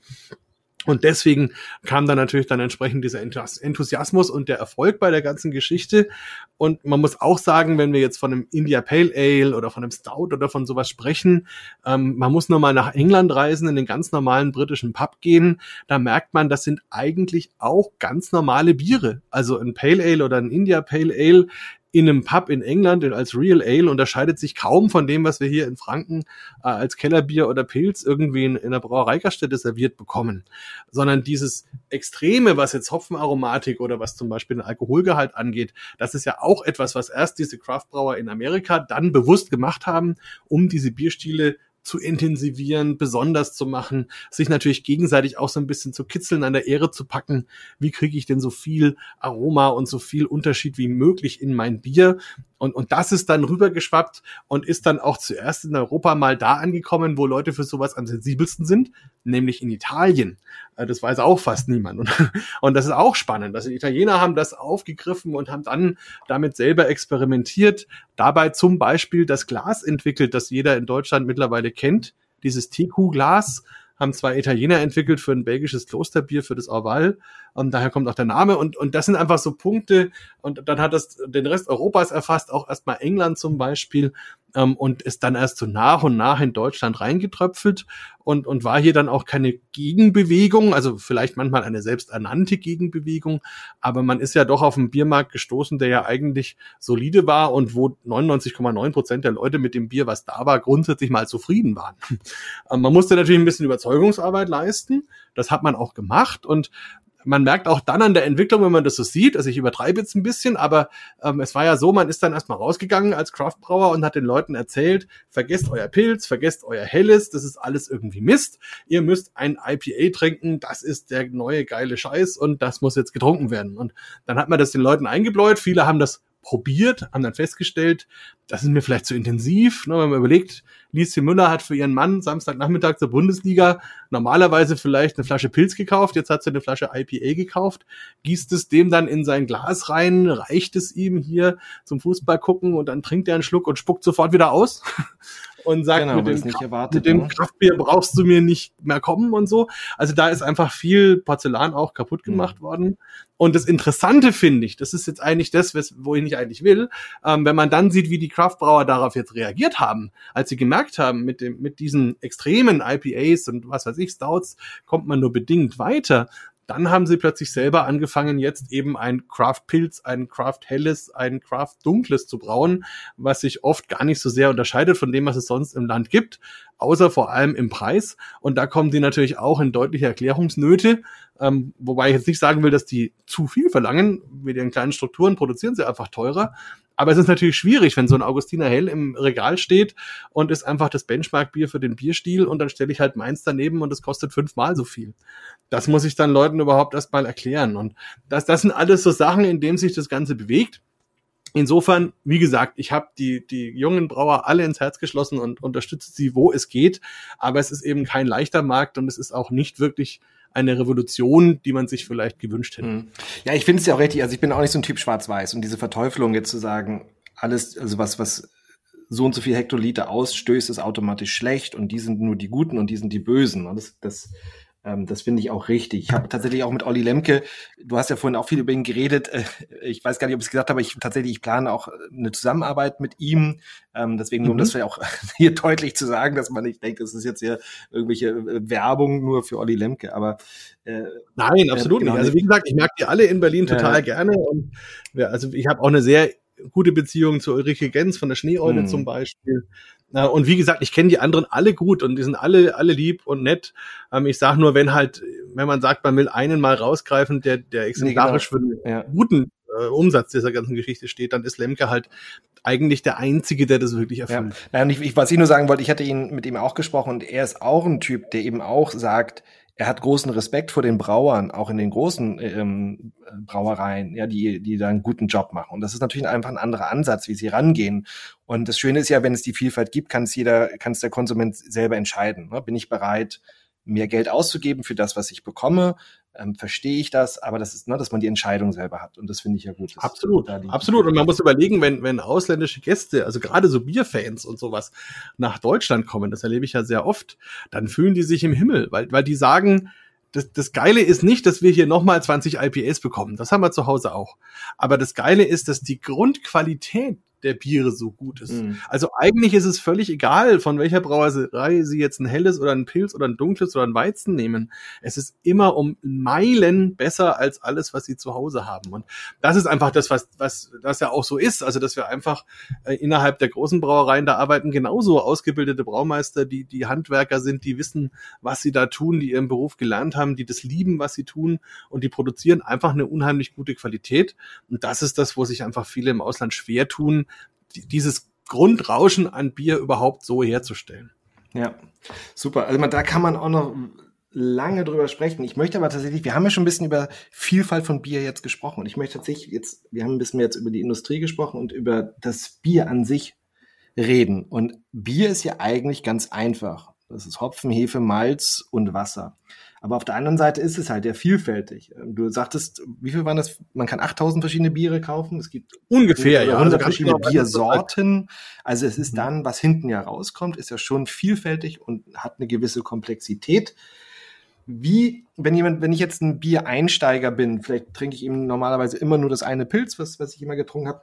Und deswegen kam dann natürlich dann entsprechend dieser Enthusiasmus und der Erfolg bei der ganzen Geschichte. Und man muss auch sagen, wenn wir jetzt von einem India Pale Ale oder von einem Stout oder von sowas sprechen, ähm, man muss nur mal nach England reisen, in den ganz normalen britischen Pub gehen. Da merkt man, das sind eigentlich auch ganz normale Biere. Also ein Pale Ale oder ein India Pale Ale in einem Pub in England als Real Ale unterscheidet sich kaum von dem, was wir hier in Franken äh, als Kellerbier oder Pilz irgendwie in, in einer Brauereigaststätte serviert bekommen, sondern dieses Extreme, was jetzt Hopfenaromatik oder was zum Beispiel den Alkoholgehalt angeht, das ist ja auch etwas, was erst diese Craftbrauer in Amerika dann bewusst gemacht haben, um diese Bierstile zu intensivieren, besonders zu machen, sich natürlich gegenseitig auch so ein bisschen zu kitzeln, an der Ehre zu packen. Wie kriege ich denn so viel Aroma und so viel Unterschied wie möglich in mein Bier? Und, und das ist dann rübergeschwappt und ist dann auch zuerst in Europa mal da angekommen, wo Leute für sowas am sensibelsten sind, nämlich in Italien. Äh, das weiß auch fast niemand. Und, und das ist auch spannend. Also Italiener haben das aufgegriffen und haben dann damit selber experimentiert. Dabei zum Beispiel das Glas entwickelt, das jeder in Deutschland mittlerweile kennt. Dieses TQ-Glas haben zwei Italiener entwickelt für ein belgisches Klosterbier, für das Orval. Und daher kommt auch der Name. Und, und das sind einfach so Punkte. Und dann hat das den Rest Europas erfasst, auch erstmal England zum Beispiel. Ähm, und ist dann erst so nach und nach in Deutschland reingetröpfelt und, und war hier dann auch keine Gegenbewegung, also vielleicht manchmal eine selbsternannte Gegenbewegung, aber man ist ja doch auf einen Biermarkt gestoßen, der ja eigentlich solide war und wo 99,9 Prozent der Leute mit dem Bier, was da war, grundsätzlich mal zufrieden waren. Ähm, man musste natürlich ein bisschen Überzeugungsarbeit leisten, das hat man auch gemacht und man merkt auch dann an der Entwicklung, wenn man das so sieht, also ich übertreibe jetzt ein bisschen, aber ähm, es war ja so, man ist dann erstmal rausgegangen als Craftbrauer und hat den Leuten erzählt, vergesst euer Pilz, vergesst euer Helles, das ist alles irgendwie Mist. Ihr müsst ein IPA trinken, das ist der neue geile Scheiß und das muss jetzt getrunken werden. Und dann hat man das den Leuten eingebläut, viele haben das probiert, haben dann festgestellt, das ist mir vielleicht zu intensiv. Ne, wenn man überlegt, Lieschen Müller hat für ihren Mann Samstagnachmittag zur Bundesliga normalerweise vielleicht eine Flasche Pilz gekauft, jetzt hat sie eine Flasche IPA gekauft, gießt es dem dann in sein Glas rein, reicht es ihm hier zum Fußball gucken und dann trinkt er einen Schluck und spuckt sofort wieder aus und sagt, genau, mit, dem, nicht erwartet, mit dem ne? Kraftbier brauchst du mir nicht mehr kommen und so. Also da ist einfach viel Porzellan auch kaputt mhm. gemacht mhm. worden. Und das Interessante finde ich, das ist jetzt eigentlich das, wo ich nicht eigentlich will, ähm, wenn man dann sieht, wie die Craftbrauer darauf jetzt reagiert haben, als sie gemerkt haben, mit dem, mit diesen extremen IPAs und was weiß ich, Stouts, kommt man nur bedingt weiter. Dann haben sie plötzlich selber angefangen, jetzt eben ein Craft Pilz, ein Craft Helles, ein Craft Dunkles zu brauen, was sich oft gar nicht so sehr unterscheidet von dem, was es sonst im Land gibt, außer vor allem im Preis. Und da kommen die natürlich auch in deutliche Erklärungsnöte, ähm, wobei ich jetzt nicht sagen will, dass die zu viel verlangen. Mit ihren kleinen Strukturen produzieren sie einfach teurer. Aber es ist natürlich schwierig, wenn so ein Augustiner Hell im Regal steht und ist einfach das Benchmark-Bier für den Bierstil und dann stelle ich halt meins daneben und es kostet fünfmal so viel. Das muss ich dann Leuten überhaupt erstmal erklären. Und das, das sind alles so Sachen, in denen sich das Ganze bewegt. Insofern, wie gesagt, ich habe die, die jungen Brauer alle ins Herz geschlossen und unterstütze sie, wo es geht. Aber es ist eben kein leichter Markt und es ist auch nicht wirklich eine Revolution, die man sich vielleicht gewünscht hätte. Mhm. Ja, ich finde es ja auch richtig. Also ich bin auch nicht so ein Typ Schwarz-Weiß und diese Verteuflung jetzt zu sagen, alles, also was, was so und so viel Hektoliter ausstößt, ist automatisch schlecht und die sind nur die Guten und die sind die Bösen. Und das, das das finde ich auch richtig. Ich habe tatsächlich auch mit Olli Lemke, du hast ja vorhin auch viel über ihn geredet. Äh, ich weiß gar nicht, ob ich es gesagt habe, aber ich tatsächlich, ich plane auch eine Zusammenarbeit mit ihm. Ähm, deswegen, nur um das mhm. vielleicht auch hier deutlich zu sagen, dass man nicht denkt, das ist jetzt hier irgendwelche äh, Werbung nur für Olli Lemke. Aber äh, Nein, absolut äh, genau, nicht. Also wie gesagt, ich mag die alle in Berlin total ja. gerne. Und ja, also ich habe auch eine sehr gute Beziehung zu Ulrike Gens von der Schneeeule hm. zum Beispiel. Und wie gesagt, ich kenne die anderen alle gut und die sind alle, alle lieb und nett. Ähm, ich sage nur, wenn halt, wenn man sagt, man will einen mal rausgreifen, der, der exemplarisch nee, genau. für einen ja. guten äh, Umsatz dieser ganzen Geschichte steht, dann ist Lemke halt eigentlich der Einzige, der das wirklich erfüllt. Ja. Nein, ich, ich, was ich nur sagen wollte, ich hatte ihn mit ihm auch gesprochen und er ist auch ein Typ, der eben auch sagt, er hat großen Respekt vor den Brauern, auch in den großen ähm, Brauereien, ja, die, die da einen guten Job machen. Und das ist natürlich einfach ein anderer Ansatz, wie sie rangehen. Und das Schöne ist ja, wenn es die Vielfalt gibt, kann es jeder, kann es der Konsument selber entscheiden. Ne? Bin ich bereit, mehr Geld auszugeben für das, was ich bekomme? Ähm, verstehe ich das, aber das ist, ne, dass man die Entscheidung selber hat. Und das finde ich ja gut. Absolut, absolut. Und man muss überlegen, wenn, wenn ausländische Gäste, also gerade so Bierfans und sowas, nach Deutschland kommen, das erlebe ich ja sehr oft, dann fühlen die sich im Himmel, weil, weil die sagen, das, das Geile ist nicht, dass wir hier nochmal 20 IPAs bekommen. Das haben wir zu Hause auch. Aber das Geile ist, dass die Grundqualität der Biere so gut ist. Mhm. Also eigentlich ist es völlig egal, von welcher Brauerei sie jetzt ein helles oder ein Pilz oder ein dunkles oder ein Weizen nehmen. Es ist immer um Meilen besser als alles, was sie zu Hause haben. Und das ist einfach das, was, was das ja auch so ist. Also, dass wir einfach äh, innerhalb der großen Brauereien, da arbeiten genauso ausgebildete Braumeister, die, die Handwerker sind, die wissen, was sie da tun, die ihren Beruf gelernt haben, die das lieben, was sie tun und die produzieren einfach eine unheimlich gute Qualität. Und das ist das, wo sich einfach viele im Ausland schwer tun, dieses Grundrauschen an Bier überhaupt so herzustellen. Ja, super. Also da kann man auch noch lange drüber sprechen. Ich möchte aber tatsächlich, wir haben ja schon ein bisschen über Vielfalt von Bier jetzt gesprochen und ich möchte tatsächlich jetzt, wir haben ein bisschen jetzt über die Industrie gesprochen und über das Bier an sich reden. Und Bier ist ja eigentlich ganz einfach. Das ist Hopfen, Hefe, Malz und Wasser. Aber auf der anderen Seite ist es halt ja vielfältig. Ähm, du sagtest, wie viel waren das? Man kann 8000 verschiedene Biere kaufen. Es gibt ungefähr ja, 100 verschiedene genau, Biersorten. Also es ist mhm. dann, was hinten ja rauskommt, ist ja schon vielfältig und hat eine gewisse Komplexität. Wie, wenn jemand, wenn ich jetzt ein Biereinsteiger bin, vielleicht trinke ich eben normalerweise immer nur das eine Pilz, was, was ich immer getrunken habe.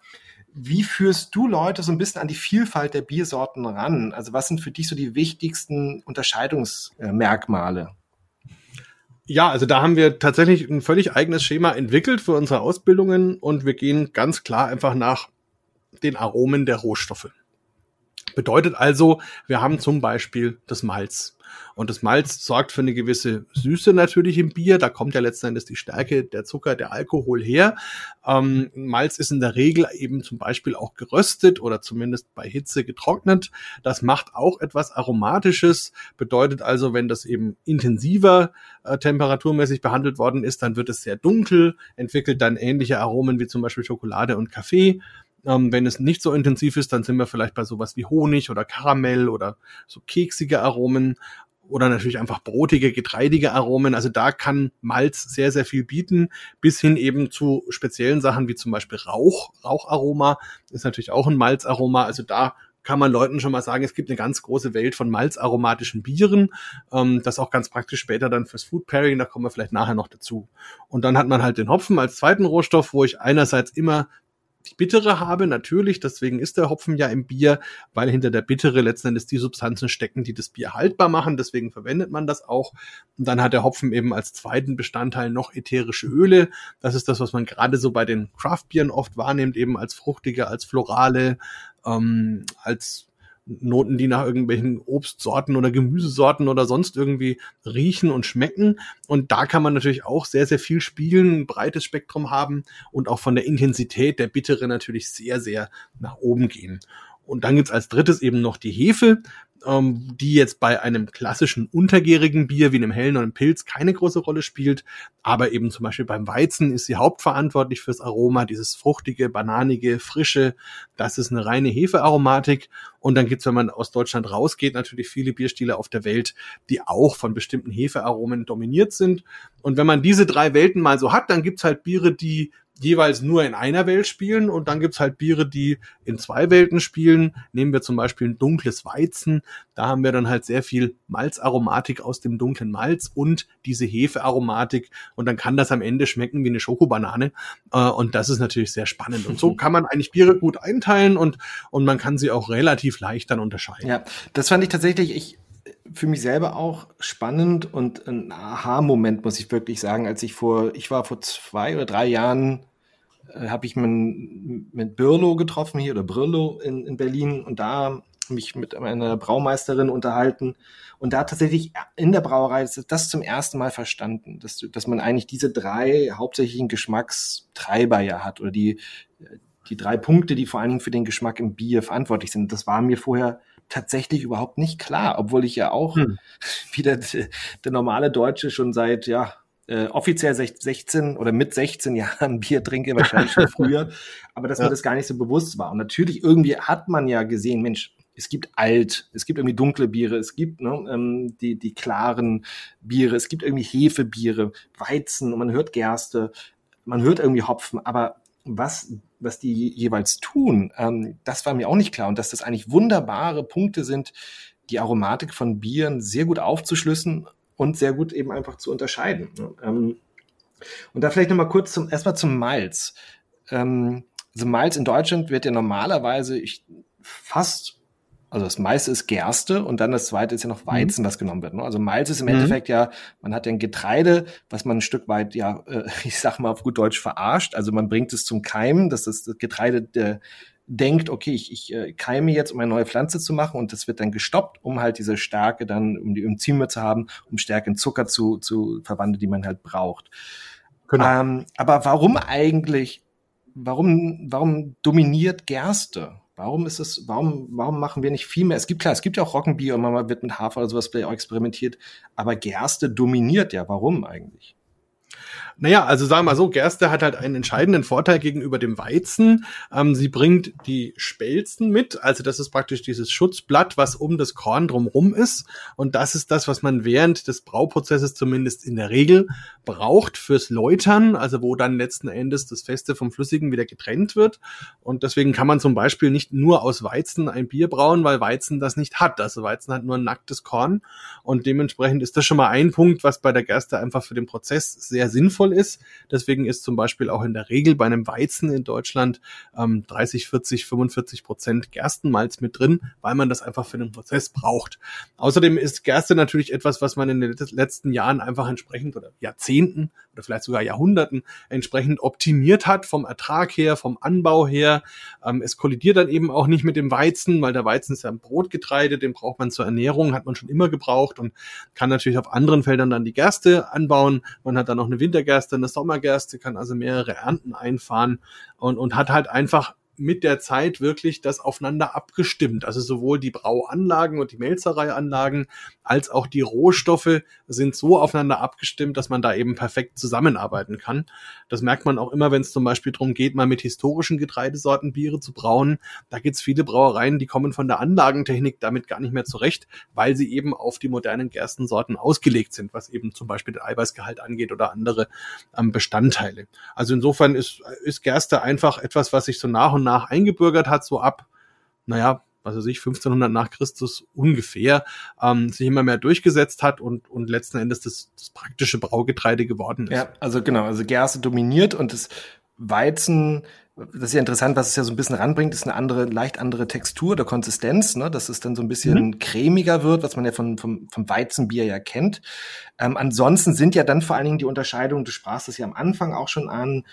wie führst du Leute so ein bisschen an die Vielfalt der Biersorten ran? Also was sind für dich so die wichtigsten Unterscheidungsmerkmale? Ja, also da haben wir tatsächlich ein völlig eigenes Schema entwickelt für unsere Ausbildungen und wir gehen ganz klar einfach nach den Aromen der Rohstoffe. Bedeutet also, wir haben zum Beispiel das Malz. Und das Malz sorgt für eine gewisse Süße natürlich im Bier. Da kommt ja letzten Endes die Stärke, der Zucker, der Alkohol her. Ähm, Malz ist in der Regel eben zum Beispiel auch geröstet oder zumindest bei Hitze getrocknet. Das macht auch etwas Aromatisches. Bedeutet also, wenn das eben intensiver äh, temperaturmäßig behandelt worden ist, dann wird es sehr dunkel, entwickelt dann ähnliche Aromen wie zum Beispiel Schokolade und Kaffee. Ähm, wenn es nicht so intensiv ist, dann sind wir vielleicht bei sowas wie Honig oder Karamell oder so keksige Aromen oder natürlich einfach brotige, getreidige Aromen. Also da kann Malz sehr, sehr viel bieten, bis hin eben zu speziellen Sachen wie zum Beispiel Rauch. Raucharoma ist natürlich auch ein Malzaroma. Also da kann man Leuten schon mal sagen, es gibt eine ganz große Welt von malzaromatischen Bieren. Ähm, das auch ganz praktisch später dann fürs Food Pairing, da kommen wir vielleicht nachher noch dazu. Und dann hat man halt den Hopfen als zweiten Rohstoff, wo ich einerseits immer die bittere habe, natürlich, deswegen ist der Hopfen ja im Bier, weil hinter der bittere letzten Endes die Substanzen stecken, die das Bier haltbar machen, deswegen verwendet man das auch. Und dann hat der Hopfen eben als zweiten Bestandteil noch ätherische Öle. Das ist das, was man gerade so bei den Craft-Bieren oft wahrnimmt, eben als fruchtige, als florale, ähm, als Noten, die nach irgendwelchen Obstsorten oder Gemüsesorten oder sonst irgendwie riechen und schmecken. Und da kann man natürlich auch sehr, sehr viel spielen, ein breites Spektrum haben und auch von der Intensität der Bittere natürlich sehr, sehr nach oben gehen. Und dann gibt's als drittes eben noch die Hefe ähm, die jetzt bei einem klassischen untergärigen Bier wie einem hellen oder einem Pilz keine große Rolle spielt. Aber eben zum Beispiel beim Weizen ist sie hauptverantwortlich fürs Aroma, dieses fruchtige, bananige, frische. Das ist eine reine Hefearomatik. Und dann gibt's, wenn man aus Deutschland rausgeht, natürlich viele Bierstile auf der Welt, die auch von bestimmten Hefearomen dominiert sind. Und wenn man diese drei Welten mal so hat, dann gibt's halt Biere, die jeweils nur in einer Welt spielen und dann gibt's halt Biere, die in zwei Welten spielen. Nehmen wir zum Beispiel ein dunkles Weizen. Da haben wir dann halt sehr viel Malzaromatik aus dem dunklen Malz und diese Hefearomatik und dann kann das am Ende schmecken wie eine Schokobanane äh, und das ist natürlich sehr spannend. Und so kann man eigentlich Biere gut einteilen und, und man kann sie auch relativ leicht dann unterscheiden. Ja, das fand ich tatsächlich, ich für mich selber auch spannend und ein Aha-Moment, muss ich wirklich sagen, als ich vor, ich war vor zwei oder drei Jahren, äh, habe ich mit, mit Birlo getroffen hier oder Brillo in, in Berlin und da mich mit einer Braumeisterin unterhalten und da tatsächlich in der Brauerei das, das zum ersten Mal verstanden, dass, dass man eigentlich diese drei hauptsächlichen Geschmackstreiber ja hat oder die, die drei Punkte, die vor allen Dingen für den Geschmack im Bier verantwortlich sind. Das war mir vorher tatsächlich überhaupt nicht klar, obwohl ich ja auch hm. wie der, der normale Deutsche schon seit, ja, äh, offiziell 16 oder mit 16 Jahren Bier trinke, wahrscheinlich schon früher, aber dass ja. mir das gar nicht so bewusst war. Und natürlich irgendwie hat man ja gesehen, Mensch, es gibt alt, es gibt irgendwie dunkle Biere, es gibt ne, ähm, die, die klaren Biere, es gibt irgendwie Hefebiere, Weizen und man hört Gerste, man hört irgendwie Hopfen, aber was was die jeweils tun, ähm, das war mir auch nicht klar. Und dass das eigentlich wunderbare Punkte sind, die Aromatik von Bieren sehr gut aufzuschlüssen und sehr gut eben einfach zu unterscheiden. Ne? Ähm, und da vielleicht nochmal kurz zum, erstmal zum Malz. Ähm, also Malz in Deutschland wird ja normalerweise ich, fast also das meiste ist Gerste und dann das zweite ist ja noch mhm. Weizen, mhm. was genommen wird. Ne? Also Malz ist im mhm. Endeffekt ja, man hat ja ein Getreide, was man ein Stück weit, ja, äh, ich sag mal auf gut Deutsch verarscht. Also man bringt es zum Keimen, dass das Getreide der, denkt, okay, ich, ich äh, keime jetzt, um eine neue Pflanze zu machen und das wird dann gestoppt, um halt diese Stärke dann, um die Enzyme zu haben, um Stärke in Zucker zu, zu verwandeln, die man halt braucht. Genau. Ähm, aber warum eigentlich, warum, warum dominiert Gerste? Warum ist es, warum, warum machen wir nicht viel mehr? Es gibt klar, es gibt ja auch Roggenbier und man wird mit Hafer oder sowas auch experimentiert, aber Gerste dominiert ja. Warum eigentlich? Naja, also sagen wir mal so, Gerste hat halt einen entscheidenden Vorteil gegenüber dem Weizen. Ähm, sie bringt die Spelzen mit, also das ist praktisch dieses Schutzblatt, was um das Korn drumrum ist. Und das ist das, was man während des Brauprozesses zumindest in der Regel braucht fürs Läutern, also wo dann letzten Endes das Feste vom Flüssigen wieder getrennt wird. Und deswegen kann man zum Beispiel nicht nur aus Weizen ein Bier brauen, weil Weizen das nicht hat. Also Weizen hat nur ein nacktes Korn. Und dementsprechend ist das schon mal ein Punkt, was bei der Gerste einfach für den Prozess sehr sinnvoll sinnvoll ist. Deswegen ist zum Beispiel auch in der Regel bei einem Weizen in Deutschland ähm, 30, 40, 45 Prozent Gerstenmalz mit drin, weil man das einfach für den Prozess braucht. Außerdem ist Gerste natürlich etwas, was man in den letzten Jahren einfach entsprechend oder Jahrzehnten oder vielleicht sogar Jahrhunderten entsprechend optimiert hat vom Ertrag her, vom Anbau her. Ähm, es kollidiert dann eben auch nicht mit dem Weizen, weil der Weizen ist ja ein Brotgetreide, den braucht man zur Ernährung, hat man schon immer gebraucht und kann natürlich auf anderen Feldern dann die Gerste anbauen. Man hat dann noch eine Wintergerste, eine Sommergerste, kann also mehrere Ernten einfahren und, und hat halt einfach mit der Zeit wirklich das aufeinander abgestimmt. Also sowohl die Brauanlagen und die Melzereianlagen als auch die Rohstoffe sind so aufeinander abgestimmt, dass man da eben perfekt zusammenarbeiten kann. Das merkt man auch immer, wenn es zum Beispiel darum geht, mal mit historischen Getreidesorten Biere zu brauen. Da gibt es viele Brauereien, die kommen von der Anlagentechnik damit gar nicht mehr zurecht, weil sie eben auf die modernen Gerstensorten ausgelegt sind, was eben zum Beispiel den Eiweißgehalt angeht oder andere ähm, Bestandteile. Also insofern ist, ist Gerste einfach etwas, was sich so nach und nach eingebürgert hat, so ab, naja, was weiß ich, 1500 nach Christus ungefähr, ähm, sich immer mehr durchgesetzt hat und, und letzten Endes das, das praktische Braugetreide geworden ist. Ja, also genau, also Gerste dominiert und das Weizen, das ist ja interessant, was es ja so ein bisschen ranbringt, ist eine andere, leicht andere Textur oder Konsistenz, ne, dass es dann so ein bisschen mhm. cremiger wird, was man ja von, vom, vom Weizenbier ja kennt. Ähm, ansonsten sind ja dann vor allen Dingen die Unterscheidungen, du sprachst es ja am Anfang auch schon an,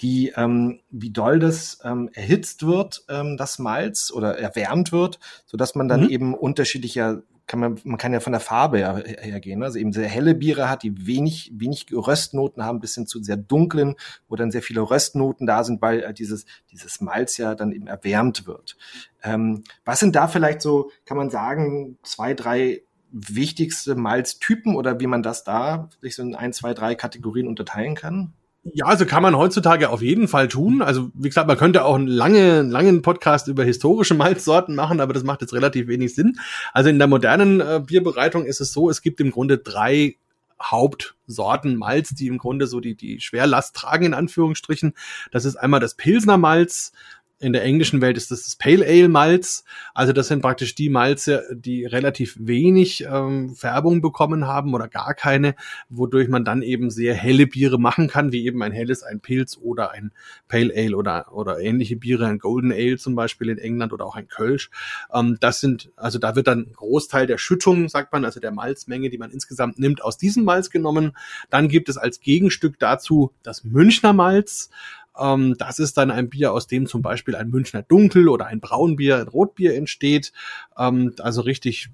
die, ähm, wie doll das ähm, erhitzt wird, ähm, das Malz oder erwärmt wird, so dass man dann mhm. eben unterschiedlicher kann man, man kann ja von der Farbe her, hergehen, ne? also eben sehr helle Biere hat, die wenig, wenig Röstnoten haben, bis hin zu sehr dunklen, wo dann sehr viele Röstnoten da sind, weil äh, dieses, dieses Malz ja dann eben erwärmt wird. Ähm, was sind da vielleicht so, kann man sagen, zwei, drei wichtigste Malztypen oder wie man das da sich so in ein, zwei, drei Kategorien unterteilen kann? Ja, also kann man heutzutage auf jeden Fall tun. Also wie gesagt, man könnte auch einen lange, langen Podcast über historische Malzsorten machen, aber das macht jetzt relativ wenig Sinn. Also in der modernen äh, Bierbereitung ist es so, es gibt im Grunde drei Hauptsorten Malz, die im Grunde so die, die Schwerlast tragen, in Anführungsstrichen. Das ist einmal das Pilsner Malz, in der englischen Welt ist das das Pale Ale Malz. Also das sind praktisch die Malze, die relativ wenig ähm, Färbung bekommen haben oder gar keine, wodurch man dann eben sehr helle Biere machen kann, wie eben ein helles, ein Pilz oder ein Pale Ale oder, oder ähnliche Biere, ein Golden Ale zum Beispiel in England oder auch ein Kölsch. Ähm, das sind, also da wird dann ein Großteil der Schüttung, sagt man, also der Malzmenge, die man insgesamt nimmt, aus diesem Malz genommen. Dann gibt es als Gegenstück dazu das Münchner Malz. Ähm, das ist dann ein Bier, aus dem zum Beispiel ein Münchner Dunkel oder ein Braunbier, ein Rotbier entsteht. Ähm, also richtig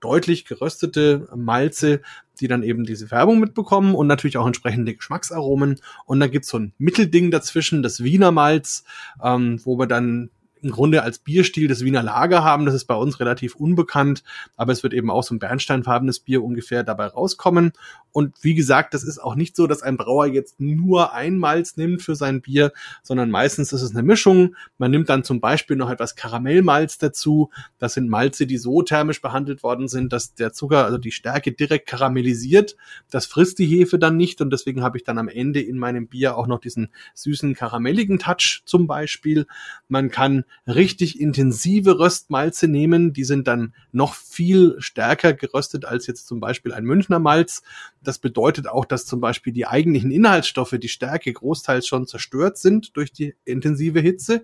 deutlich geröstete Malze, die dann eben diese Färbung mitbekommen und natürlich auch entsprechende Geschmacksaromen. Und dann gibt's so ein Mittelding dazwischen, das Wiener Malz, ähm, wo wir dann im Grunde als Bierstil das Wiener Lager haben. Das ist bei uns relativ unbekannt, aber es wird eben auch so ein bernsteinfarbenes Bier ungefähr dabei rauskommen. Und wie gesagt, das ist auch nicht so, dass ein Brauer jetzt nur ein Malz nimmt für sein Bier, sondern meistens ist es eine Mischung. Man nimmt dann zum Beispiel noch etwas Karamellmalz dazu. Das sind Malze, die so thermisch behandelt worden sind, dass der Zucker, also die Stärke direkt karamellisiert. Das frisst die Hefe dann nicht und deswegen habe ich dann am Ende in meinem Bier auch noch diesen süßen karamelligen Touch zum Beispiel. Man kann richtig intensive Röstmalze nehmen. Die sind dann noch viel stärker geröstet als jetzt zum Beispiel ein Münchner Malz. Das bedeutet auch, dass zum Beispiel die eigentlichen Inhaltsstoffe, die Stärke großteils schon zerstört sind durch die intensive Hitze.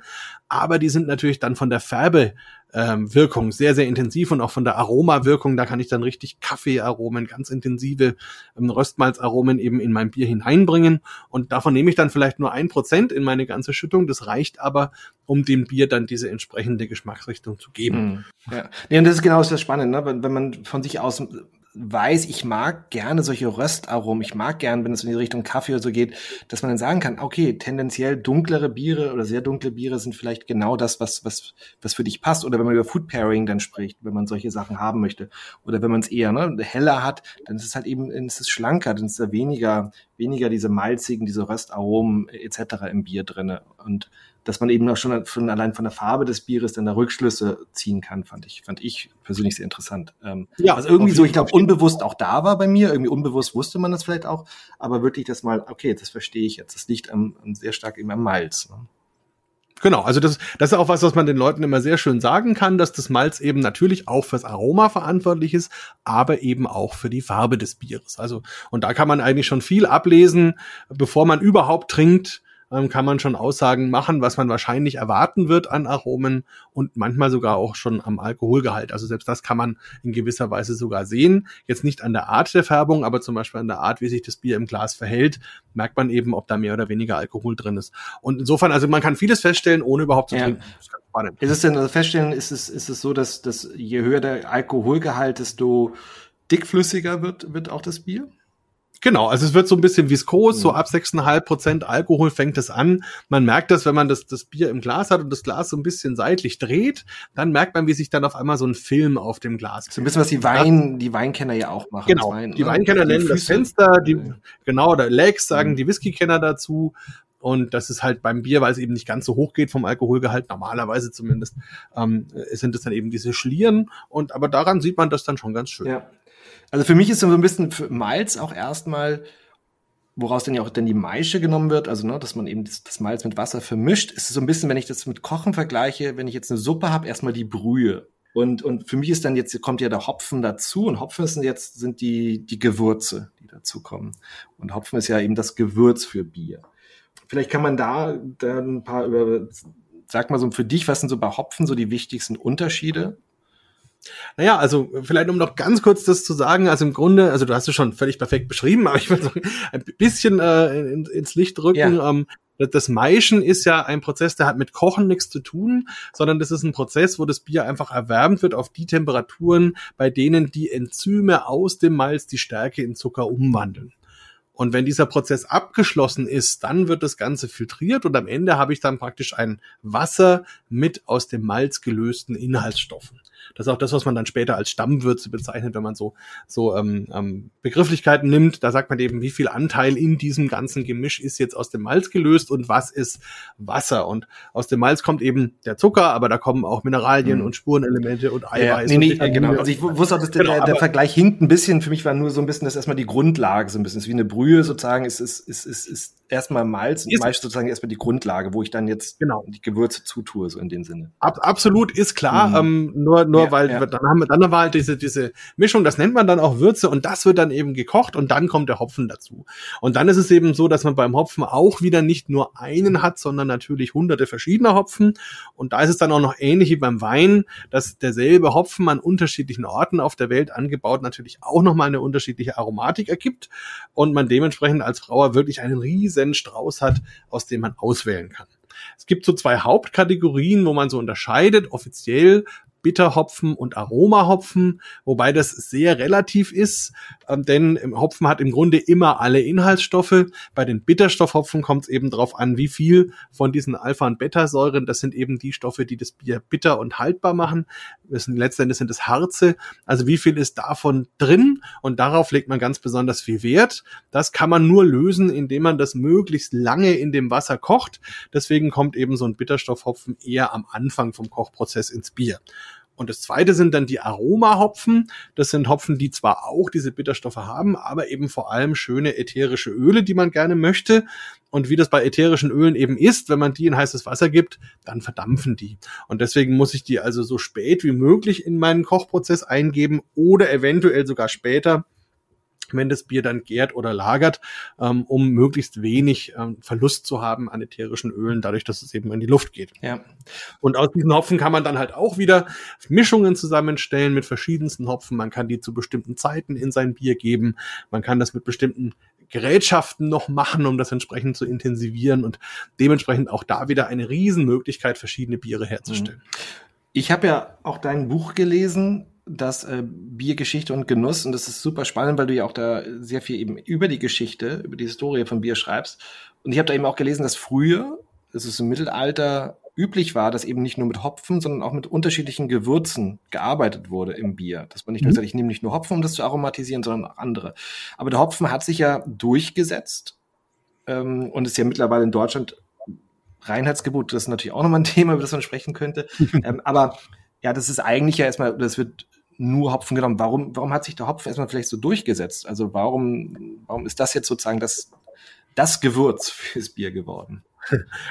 Aber die sind natürlich dann von der Färbe ähm, Wirkung sehr, sehr intensiv und auch von der Aromawirkung, da kann ich dann richtig Kaffeearomen, ganz intensive ähm, Röstmalzaromen eben in mein Bier hineinbringen und davon nehme ich dann vielleicht nur ein Prozent in meine ganze Schüttung, das reicht aber, um dem Bier dann diese entsprechende Geschmacksrichtung zu geben. Mhm. Ja, nee, und das ist genau das Spannende, ne? wenn, wenn man von sich aus weiß, ich mag gerne solche Röstaromen, ich mag gerne, wenn es in die Richtung Kaffee oder so geht, dass man dann sagen kann, okay, tendenziell dunklere Biere oder sehr dunkle Biere sind vielleicht genau das, was, was, was für dich passt. Oder wenn man über Food Pairing dann spricht, wenn man solche Sachen haben möchte. Oder wenn man es eher ne, heller hat, dann ist es halt eben, ist es schlanker, dann ist da weniger, weniger diese malzigen, diese Röstaromen etc. im Bier drinne. Und dass man eben auch schon von, allein von der Farbe des Bieres dann da Rückschlüsse ziehen kann, fand ich, fand ich persönlich sehr interessant. Ähm, ja, was irgendwie so, ich glaube, unbewusst auch da war bei mir, irgendwie unbewusst wusste man das vielleicht auch, aber wirklich das mal, okay, das verstehe ich jetzt, das liegt am, am sehr stark eben am Malz. Ne? Genau, also das, das ist auch was, was man den Leuten immer sehr schön sagen kann, dass das Malz eben natürlich auch fürs Aroma verantwortlich ist, aber eben auch für die Farbe des Bieres. Also, und da kann man eigentlich schon viel ablesen, bevor man überhaupt trinkt, ähm, kann man schon Aussagen machen, was man wahrscheinlich erwarten wird an Aromen und manchmal sogar auch schon am Alkoholgehalt. Also selbst das kann man in gewisser Weise sogar sehen. Jetzt nicht an der Art der Färbung, aber zum Beispiel an der Art, wie sich das Bier im Glas verhält, merkt man eben, ob da mehr oder weniger Alkohol drin ist. Und insofern, also man kann vieles feststellen, ohne überhaupt zu ja. trinken. Ist es denn, also feststellen, ist es, ist es so, dass, dass je höher der Alkoholgehalt, desto dickflüssiger wird, wird auch das Bier? Genau, also es wird so ein bisschen viskos, mhm. so ab 6,5 Prozent Alkohol fängt es an. Man merkt das, wenn man das, das Bier im Glas hat und das Glas so ein bisschen seitlich dreht, dann merkt man, wie sich dann auf einmal so ein Film auf dem Glas. So ein bisschen, was die Wein, die Weinkenner ja auch machen. Genau, Wein, die ne? Weinkenner nennen Füße. das Fenster, die, genau, der Legs sagen mhm. die Whiskykenner dazu. Und das ist halt beim Bier, weil es eben nicht ganz so hoch geht vom Alkoholgehalt, normalerweise zumindest, ähm, sind es dann eben diese Schlieren. Und aber daran sieht man das dann schon ganz schön. Ja. Also für mich ist so ein bisschen für Malz auch erstmal, woraus denn ja auch dann die Maische genommen wird, also ne, dass man eben das, das Malz mit Wasser vermischt, ist so ein bisschen, wenn ich das mit Kochen vergleiche, wenn ich jetzt eine Suppe habe, erstmal die Brühe. Und, und für mich ist dann jetzt, kommt ja der Hopfen dazu und Hopfen sind jetzt, sind die, die Gewürze, die dazu kommen. Und Hopfen ist ja eben das Gewürz für Bier. Vielleicht kann man da dann ein paar über, sag mal so für dich, was sind so bei Hopfen so die wichtigsten Unterschiede? Naja, also vielleicht um noch ganz kurz das zu sagen, also im Grunde, also du hast es schon völlig perfekt beschrieben, aber ich will so ein bisschen äh, in, ins Licht rücken. Ja. Ähm, das Maischen ist ja ein Prozess, der hat mit Kochen nichts zu tun, sondern das ist ein Prozess, wo das Bier einfach erwärmt wird auf die Temperaturen, bei denen die Enzyme aus dem Malz die Stärke in Zucker umwandeln. Und wenn dieser Prozess abgeschlossen ist, dann wird das Ganze filtriert und am Ende habe ich dann praktisch ein Wasser mit aus dem Malz gelösten Inhaltsstoffen. Das ist auch das, was man dann später als Stammwürze bezeichnet, wenn man so, so ähm, ähm, Begrifflichkeiten nimmt. Da sagt man eben, wie viel Anteil in diesem ganzen Gemisch ist jetzt aus dem Malz gelöst und was ist Wasser. Und aus dem Malz kommt eben der Zucker, aber da kommen auch Mineralien mhm. und Spurenelemente und Eiweiß. Ja, nee, nee, genau. Also ich wusste auch, dass der, genau, der, der Vergleich hinkt ein bisschen. Für mich war nur so ein bisschen das erstmal die Grundlage, so ein bisschen. Ist wie eine Brühe sozusagen. Es ist, ist, ist, ist erstmal Malz und Malz sozusagen erstmal die Grundlage, wo ich dann jetzt genau. die Gewürze zutue, so in dem Sinne. Ab, absolut ist klar. Mhm. Ähm, nur nur ja, weil ja. dann haben wir dann war halt diese diese Mischung, das nennt man dann auch Würze und das wird dann eben gekocht und dann kommt der Hopfen dazu. Und dann ist es eben so, dass man beim Hopfen auch wieder nicht nur einen hat, sondern natürlich hunderte verschiedener Hopfen. Und da ist es dann auch noch ähnlich wie beim Wein, dass derselbe Hopfen an unterschiedlichen Orten auf der Welt angebaut natürlich auch nochmal eine unterschiedliche Aromatik ergibt und man dementsprechend als Brauer wirklich einen riesen Strauß hat, aus dem man auswählen kann. Es gibt so zwei Hauptkategorien, wo man so unterscheidet. Offiziell Bitterhopfen und Aromahopfen, wobei das sehr relativ ist, ähm, denn Hopfen hat im Grunde immer alle Inhaltsstoffe. Bei den Bitterstoffhopfen kommt es eben darauf an, wie viel von diesen Alpha- und Beta-Säuren, das sind eben die Stoffe, die das Bier bitter und haltbar machen. Letztendlich sind es Harze. Also wie viel ist davon drin? Und darauf legt man ganz besonders viel Wert. Das kann man nur lösen, indem man das möglichst lange in dem Wasser kocht. Deswegen kommt eben so ein Bitterstoffhopfen eher am Anfang vom Kochprozess ins Bier. Und das zweite sind dann die Aromahopfen. Das sind Hopfen, die zwar auch diese Bitterstoffe haben, aber eben vor allem schöne ätherische Öle, die man gerne möchte. Und wie das bei ätherischen Ölen eben ist, wenn man die in heißes Wasser gibt, dann verdampfen die. Und deswegen muss ich die also so spät wie möglich in meinen Kochprozess eingeben oder eventuell sogar später, wenn das Bier dann gärt oder lagert, ähm, um möglichst wenig ähm, Verlust zu haben an ätherischen Ölen, dadurch, dass es eben in die Luft geht. Ja. Und aus diesen Hopfen kann man dann halt auch wieder Mischungen zusammenstellen mit verschiedensten Hopfen. Man kann die zu bestimmten Zeiten in sein Bier geben. Man kann das mit bestimmten Gerätschaften noch machen, um das entsprechend zu intensivieren und dementsprechend auch da wieder eine Riesenmöglichkeit, verschiedene Biere herzustellen. Ich habe ja auch dein Buch gelesen, das äh, Biergeschichte und Genuss und das ist super spannend, weil du ja auch da sehr viel eben über die Geschichte, über die Historie von Bier schreibst. Und ich habe da eben auch gelesen, dass früher, dass es im Mittelalter üblich war, dass eben nicht nur mit Hopfen, sondern auch mit unterschiedlichen Gewürzen gearbeitet wurde im Bier. Dass man nicht nur mhm. sagt, ich nehme nicht nur Hopfen, um das zu aromatisieren, sondern auch andere. Aber der Hopfen hat sich ja durchgesetzt ähm, und ist ja mittlerweile in Deutschland Reinheitsgebot. Das ist natürlich auch nochmal ein Thema, über das man sprechen könnte. ähm, aber ja, das ist eigentlich ja erstmal, das wird nur Hopfen genommen. Warum, warum hat sich der Hopfen erstmal vielleicht so durchgesetzt? Also warum, warum ist das jetzt sozusagen das, das Gewürz fürs Bier geworden?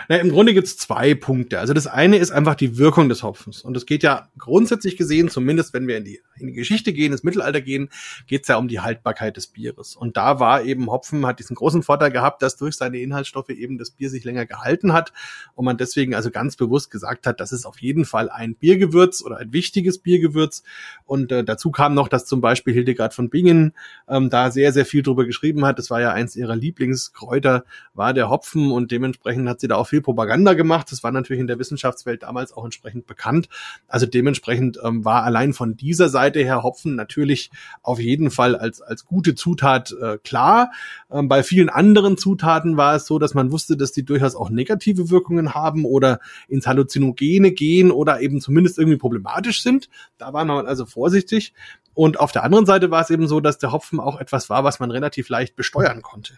Na, Im Grunde gibt's zwei Punkte. Also das eine ist einfach die Wirkung des Hopfens. Und es geht ja grundsätzlich gesehen, zumindest wenn wir in die, in die Geschichte gehen, ins Mittelalter gehen, geht's ja um die Haltbarkeit des Bieres. Und da war eben Hopfen, hat diesen großen Vorteil gehabt, dass durch seine Inhaltsstoffe eben das Bier sich länger gehalten hat und man deswegen also ganz bewusst gesagt hat, das ist auf jeden Fall ein Biergewürz oder ein wichtiges Biergewürz. Und äh, dazu kam noch, dass zum Beispiel Hildegard von Bingen ähm, da sehr, sehr viel drüber geschrieben hat. Das war ja eins ihrer Lieblingskräuter, war der Hopfen und dementsprechend hat sie da auch viel Propaganda gemacht. Das war natürlich in der Wissenschaftswelt damals auch entsprechend bekannt. Also dementsprechend ähm, war allein von dieser Seite her Hopfen natürlich auf jeden Fall als, als gute Zutat äh, klar. Ähm, bei vielen anderen Zutaten war es so, dass man wusste, dass die durchaus auch negative Wirkungen haben oder ins Halluzinogene gehen oder eben zumindest irgendwie problematisch sind. Da war man also vorsichtig. Und auf der anderen Seite war es eben so, dass der Hopfen auch etwas war, was man relativ leicht besteuern konnte.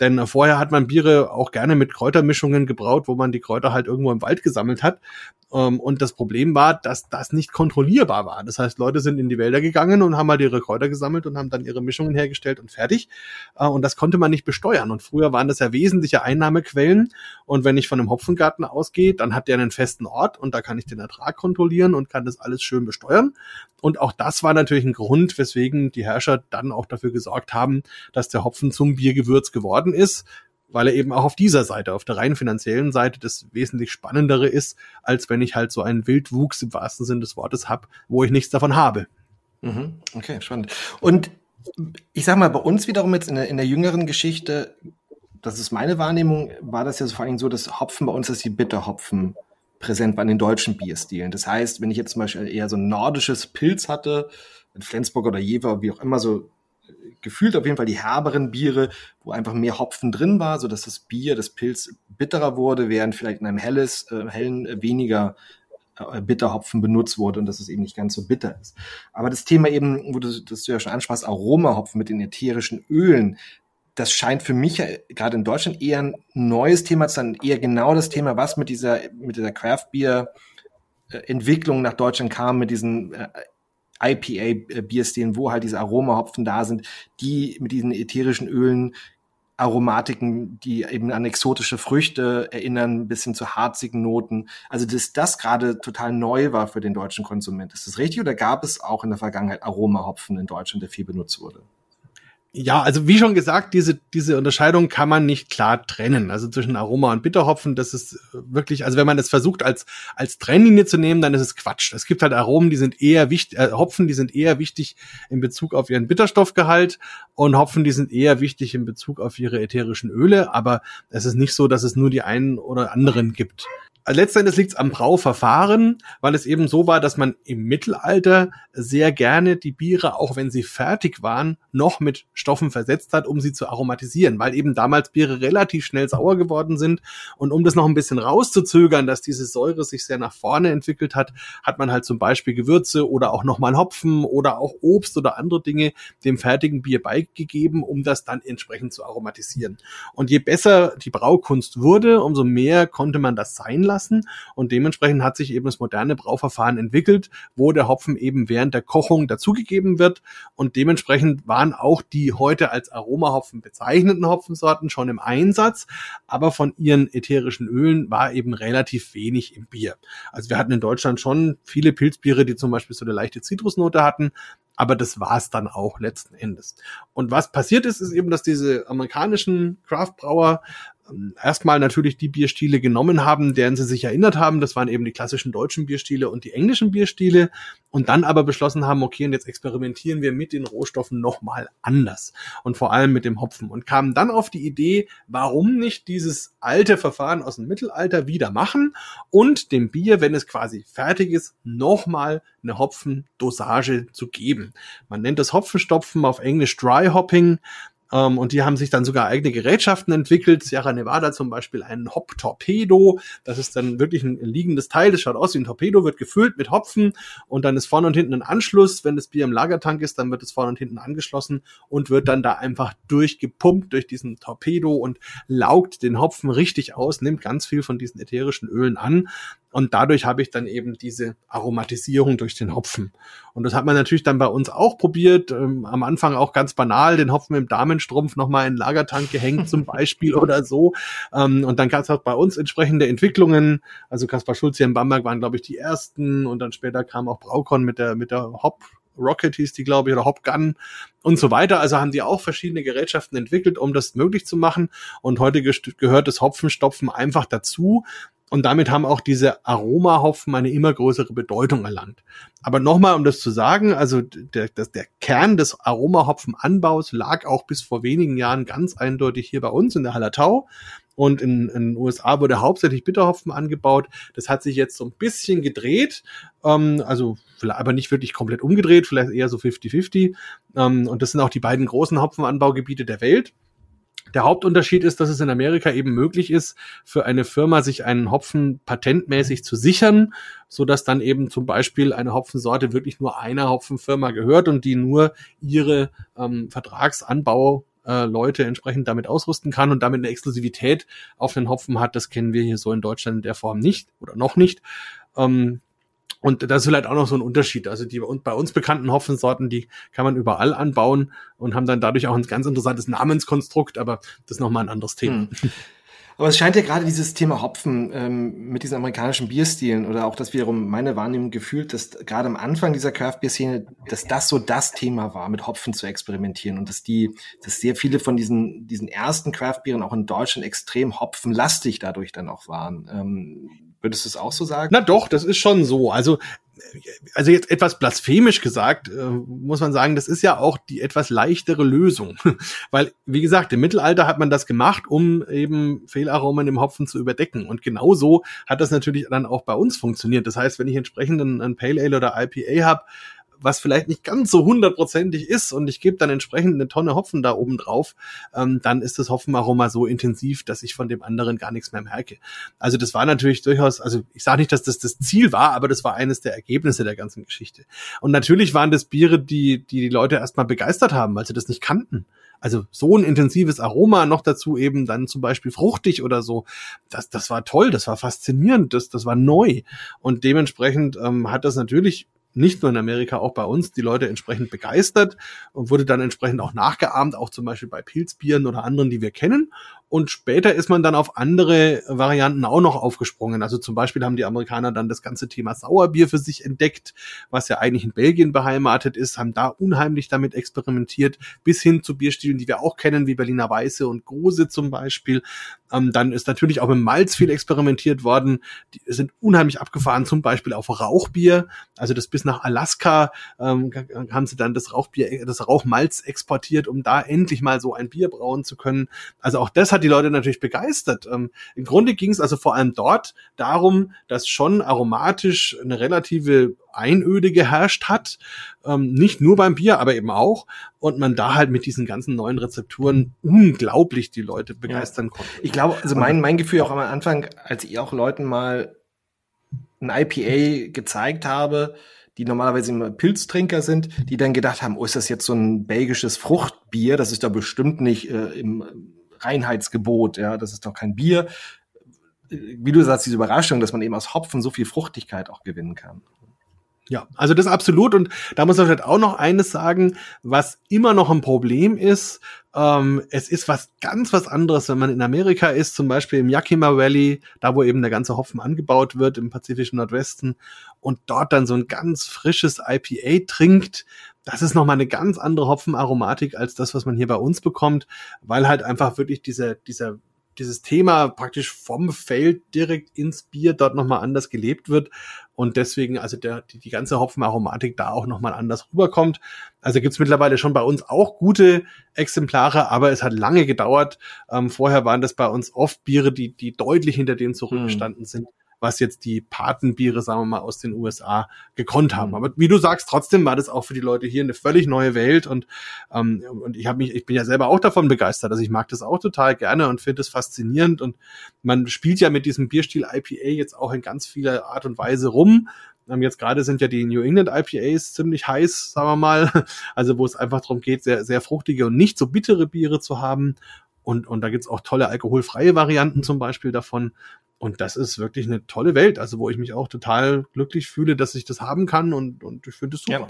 Denn vorher hat man Biere auch gerne mit Kräutermischungen gebraut, wo man die Kräuter halt irgendwo im Wald gesammelt hat. Ähm, und das Problem war, dass das nicht kontrollierbar war. Das heißt, Leute sind in die Wälder gegangen und haben halt ihre Kräuter gesammelt und haben dann ihre Mischungen hergestellt und fertig. Äh, und das konnte man nicht besteuern. Und früher waren das ja wesentliche Einnahmequellen. Und wenn ich von einem Hopfengarten ausgehe, dann hat der einen festen Ort und da kann ich den Ertrag kontrollieren und kann das alles schön besteuern. Und auch das war natürlich ein Grund, weswegen die Herrscher dann auch dafür gesorgt haben, dass der Hopfen zum Biergewürz geworden ist weil er eben auch auf dieser Seite, auf der rein finanziellen Seite, das wesentlich spannendere ist, als wenn ich halt so einen Wildwuchs im wahrsten Sinne des Wortes habe, wo ich nichts davon habe. Mhm. Okay, spannend. Und ich sag mal, bei uns wiederum jetzt in der, in der jüngeren Geschichte, das ist meine Wahrnehmung, war das ja so vor allem so, dass Hopfen bei uns ist die Bitterhopfen präsent war in den deutschen Bierstilen. Das heißt, wenn ich jetzt zum Beispiel eher so ein nordisches Pilz hatte, in Flensburg oder Jever, wie auch immer, so gefühlt auf jeden Fall die herberen Biere, wo einfach mehr Hopfen drin war, so dass das Bier, das Pilz bitterer wurde, während vielleicht in einem helles, äh, hellen äh, weniger äh, Bitterhopfen benutzt wurde und dass es eben nicht ganz so bitter ist. Aber das Thema eben, wo du das du ja schon ansprachst, Aromahopfen mit den ätherischen Ölen, das scheint für mich ja gerade in Deutschland eher ein neues Thema zu sein, eher genau das Thema, was mit dieser, mit dieser Craft Beer äh, Entwicklung nach Deutschland kam, mit diesen äh, IPA-Bierstilen, wo halt diese Aromahopfen da sind, die mit diesen ätherischen Ölen Aromatiken, die eben an exotische Früchte erinnern, ein bisschen zu harzigen Noten. Also, dass das gerade total neu war für den deutschen Konsument. Ist das richtig oder gab es auch in der Vergangenheit Aromahopfen in Deutschland, der viel benutzt wurde? Ja, also wie schon gesagt, diese, diese Unterscheidung kann man nicht klar trennen. Also zwischen Aroma und Bitterhopfen, das ist wirklich, also wenn man das versucht als, als Trennlinie zu nehmen, dann ist es Quatsch. Es gibt halt Aromen, die sind eher wichtig, äh, Hopfen, die sind eher wichtig in Bezug auf ihren Bitterstoffgehalt und Hopfen, die sind eher wichtig in Bezug auf ihre ätherischen Öle, aber es ist nicht so, dass es nur die einen oder anderen gibt letztendlich liegt es am Brauverfahren, weil es eben so war, dass man im Mittelalter sehr gerne die Biere, auch wenn sie fertig waren, noch mit Stoffen versetzt hat, um sie zu aromatisieren, weil eben damals Biere relativ schnell sauer geworden sind. Und um das noch ein bisschen rauszuzögern, dass diese Säure sich sehr nach vorne entwickelt hat, hat man halt zum Beispiel Gewürze oder auch nochmal Hopfen oder auch Obst oder andere Dinge dem fertigen Bier beigegeben, um das dann entsprechend zu aromatisieren. Und je besser die Braukunst wurde, umso mehr konnte man das sein lassen lassen. Und dementsprechend hat sich eben das moderne Brauverfahren entwickelt, wo der Hopfen eben während der Kochung dazugegeben wird. Und dementsprechend waren auch die heute als Aromahopfen bezeichneten Hopfensorten schon im Einsatz. Aber von ihren ätherischen Ölen war eben relativ wenig im Bier. Also wir hatten in Deutschland schon viele Pilzbiere, die zum Beispiel so eine leichte Zitrusnote hatten aber das war es dann auch letzten Endes. Und was passiert ist, ist eben, dass diese amerikanischen Craftbrauer ähm, erstmal natürlich die Bierstile genommen haben, deren sie sich erinnert haben. Das waren eben die klassischen deutschen Bierstile und die englischen Bierstile. Und dann aber beschlossen haben, okay, und jetzt experimentieren wir mit den Rohstoffen nochmal anders. Und vor allem mit dem Hopfen. Und kamen dann auf die Idee, warum nicht dieses alte Verfahren aus dem Mittelalter wieder machen und dem Bier, wenn es quasi fertig ist, nochmal eine Hopfendosage zu geben. Man nennt das Hopfenstopfen auf Englisch Dry Hopping. Ähm, und die haben sich dann sogar eigene Gerätschaften entwickelt. Sierra Nevada zum Beispiel ein Hop-Torpedo. Das ist dann wirklich ein liegendes Teil. Das schaut aus wie ein Torpedo, wird gefüllt mit Hopfen und dann ist vorne und hinten ein Anschluss. Wenn das Bier im Lagertank ist, dann wird es vorne und hinten angeschlossen und wird dann da einfach durchgepumpt durch diesen Torpedo und laugt den Hopfen richtig aus, nimmt ganz viel von diesen ätherischen Ölen an. Und dadurch habe ich dann eben diese Aromatisierung durch den Hopfen. Und das hat man natürlich dann bei uns auch probiert. Ähm, am Anfang auch ganz banal, den Hopfen im Damenstrumpf nochmal in den Lagertank gehängt zum Beispiel oder so. Ähm, und dann gab es auch bei uns entsprechende Entwicklungen. Also Kaspar Schulz hier in Bamberg waren, glaube ich, die ersten. Und dann später kam auch Braukon mit der, mit der Hop Rocket hieß die, glaube ich, oder Hopgun und so weiter. Also haben die auch verschiedene Gerätschaften entwickelt, um das möglich zu machen. Und heute gehört das Hopfenstopfen einfach dazu. Und damit haben auch diese Aromahopfen eine immer größere Bedeutung erlangt. Aber nochmal, um das zu sagen, also der, der, der Kern des Aromahopfenanbaus lag auch bis vor wenigen Jahren ganz eindeutig hier bei uns in der Hallertau. Und in, in den USA wurde hauptsächlich Bitterhopfen angebaut. Das hat sich jetzt so ein bisschen gedreht, ähm, also aber nicht wirklich komplett umgedreht, vielleicht eher so 50-50. Ähm, und das sind auch die beiden großen Hopfenanbaugebiete der Welt. Der Hauptunterschied ist, dass es in Amerika eben möglich ist, für eine Firma sich einen Hopfen patentmäßig zu sichern, so dass dann eben zum Beispiel eine Hopfensorte wirklich nur einer Hopfenfirma gehört und die nur ihre ähm, Vertragsanbau äh, Leute entsprechend damit ausrüsten kann und damit eine Exklusivität auf den Hopfen hat. Das kennen wir hier so in Deutschland in der Form nicht oder noch nicht. Ähm, und das ist vielleicht auch noch so ein Unterschied. Also die bei uns bekannten Hopfensorten, die kann man überall anbauen und haben dann dadurch auch ein ganz interessantes Namenskonstrukt, aber das ist nochmal ein anderes Thema. Hm. Aber es scheint ja gerade dieses Thema Hopfen ähm, mit diesen amerikanischen Bierstilen oder auch das wiederum meine Wahrnehmung gefühlt, dass gerade am Anfang dieser Craft-Bier-Szene, dass das so das Thema war, mit Hopfen zu experimentieren und dass die, dass sehr viele von diesen, diesen ersten Craft-Bieren auch in Deutschland extrem hopfenlastig dadurch dann auch waren. Ähm, Würdest du es auch so sagen? Na doch, das ist schon so. Also, also jetzt etwas blasphemisch gesagt, äh, muss man sagen, das ist ja auch die etwas leichtere Lösung. Weil, wie gesagt, im Mittelalter hat man das gemacht, um eben Fehlaromen im Hopfen zu überdecken. Und genauso hat das natürlich dann auch bei uns funktioniert. Das heißt, wenn ich entsprechend ein Pale Ale oder IPA habe, was vielleicht nicht ganz so hundertprozentig ist und ich gebe dann entsprechend eine Tonne Hopfen da oben drauf, ähm, dann ist das Hopfenaroma so intensiv, dass ich von dem anderen gar nichts mehr merke. Also das war natürlich durchaus, also ich sage nicht, dass das das Ziel war, aber das war eines der Ergebnisse der ganzen Geschichte. Und natürlich waren das Biere, die die, die Leute erstmal begeistert haben, weil sie das nicht kannten. Also so ein intensives Aroma, noch dazu eben dann zum Beispiel fruchtig oder so. Das, das war toll, das war faszinierend, das, das war neu. Und dementsprechend ähm, hat das natürlich nicht nur in Amerika, auch bei uns, die Leute entsprechend begeistert und wurde dann entsprechend auch nachgeahmt, auch zum Beispiel bei Pilzbieren oder anderen, die wir kennen. Und später ist man dann auf andere Varianten auch noch aufgesprungen. Also zum Beispiel haben die Amerikaner dann das ganze Thema Sauerbier für sich entdeckt, was ja eigentlich in Belgien beheimatet ist, haben da unheimlich damit experimentiert, bis hin zu Bierstilen, die wir auch kennen, wie Berliner Weiße und Große zum Beispiel. Ähm, dann ist natürlich auch mit Malz viel experimentiert worden. Die sind unheimlich abgefahren, zum Beispiel auf Rauchbier. Also das bis nach Alaska ähm, haben sie dann das Rauchbier, das Rauchmalz exportiert, um da endlich mal so ein Bier brauen zu können. Also auch das hat die Leute natürlich begeistert. Ähm, Im Grunde ging es also vor allem dort darum, dass schon aromatisch eine relative Einöde geherrscht hat, ähm, nicht nur beim Bier, aber eben auch, und man da halt mit diesen ganzen neuen Rezepturen unglaublich die Leute begeistern ja. konnte. Ich glaube, also mein, mein Gefühl auch am Anfang, als ich auch Leuten mal ein IPA gezeigt habe, die normalerweise immer Pilztrinker sind, die dann gedacht haben, oh, ist das jetzt so ein belgisches Fruchtbier? Das ist doch bestimmt nicht äh, im Reinheitsgebot, ja, das ist doch kein Bier. Wie du sagst, diese Überraschung, dass man eben aus Hopfen so viel Fruchtigkeit auch gewinnen kann. Ja, also das absolut. Und da muss man vielleicht auch noch eines sagen, was immer noch ein Problem ist. Ähm, es ist was ganz was anderes, wenn man in Amerika ist, zum Beispiel im Yakima Valley, da wo eben der ganze Hopfen angebaut wird, im pazifischen Nordwesten, und dort dann so ein ganz frisches IPA trinkt. Das ist nochmal eine ganz andere Hopfenaromatik als das, was man hier bei uns bekommt, weil halt einfach wirklich dieser, dieser dieses Thema praktisch vom Feld direkt ins Bier dort nochmal anders gelebt wird und deswegen also der, die, die ganze Hopfenaromatik da auch nochmal anders rüberkommt. Also gibt's mittlerweile schon bei uns auch gute Exemplare, aber es hat lange gedauert. Ähm, vorher waren das bei uns oft Biere, die, die deutlich hinter denen zurückgestanden hm. sind was jetzt die Patenbiere, sagen wir mal, aus den USA gekonnt haben. Mhm. Aber wie du sagst, trotzdem war das auch für die Leute hier eine völlig neue Welt und, ähm, und ich habe mich, ich bin ja selber auch davon begeistert. Also ich mag das auch total gerne und finde es faszinierend und man spielt ja mit diesem Bierstil IPA jetzt auch in ganz vieler Art und Weise rum. Ähm, jetzt gerade sind ja die New England IPAs ziemlich heiß, sagen wir mal. Also wo es einfach darum geht, sehr, sehr fruchtige und nicht so bittere Biere zu haben. Und, und da gibt's auch tolle alkoholfreie Varianten zum Beispiel davon. Und das ist wirklich eine tolle Welt, also wo ich mich auch total glücklich fühle, dass ich das haben kann und, und ich finde es super. Ja.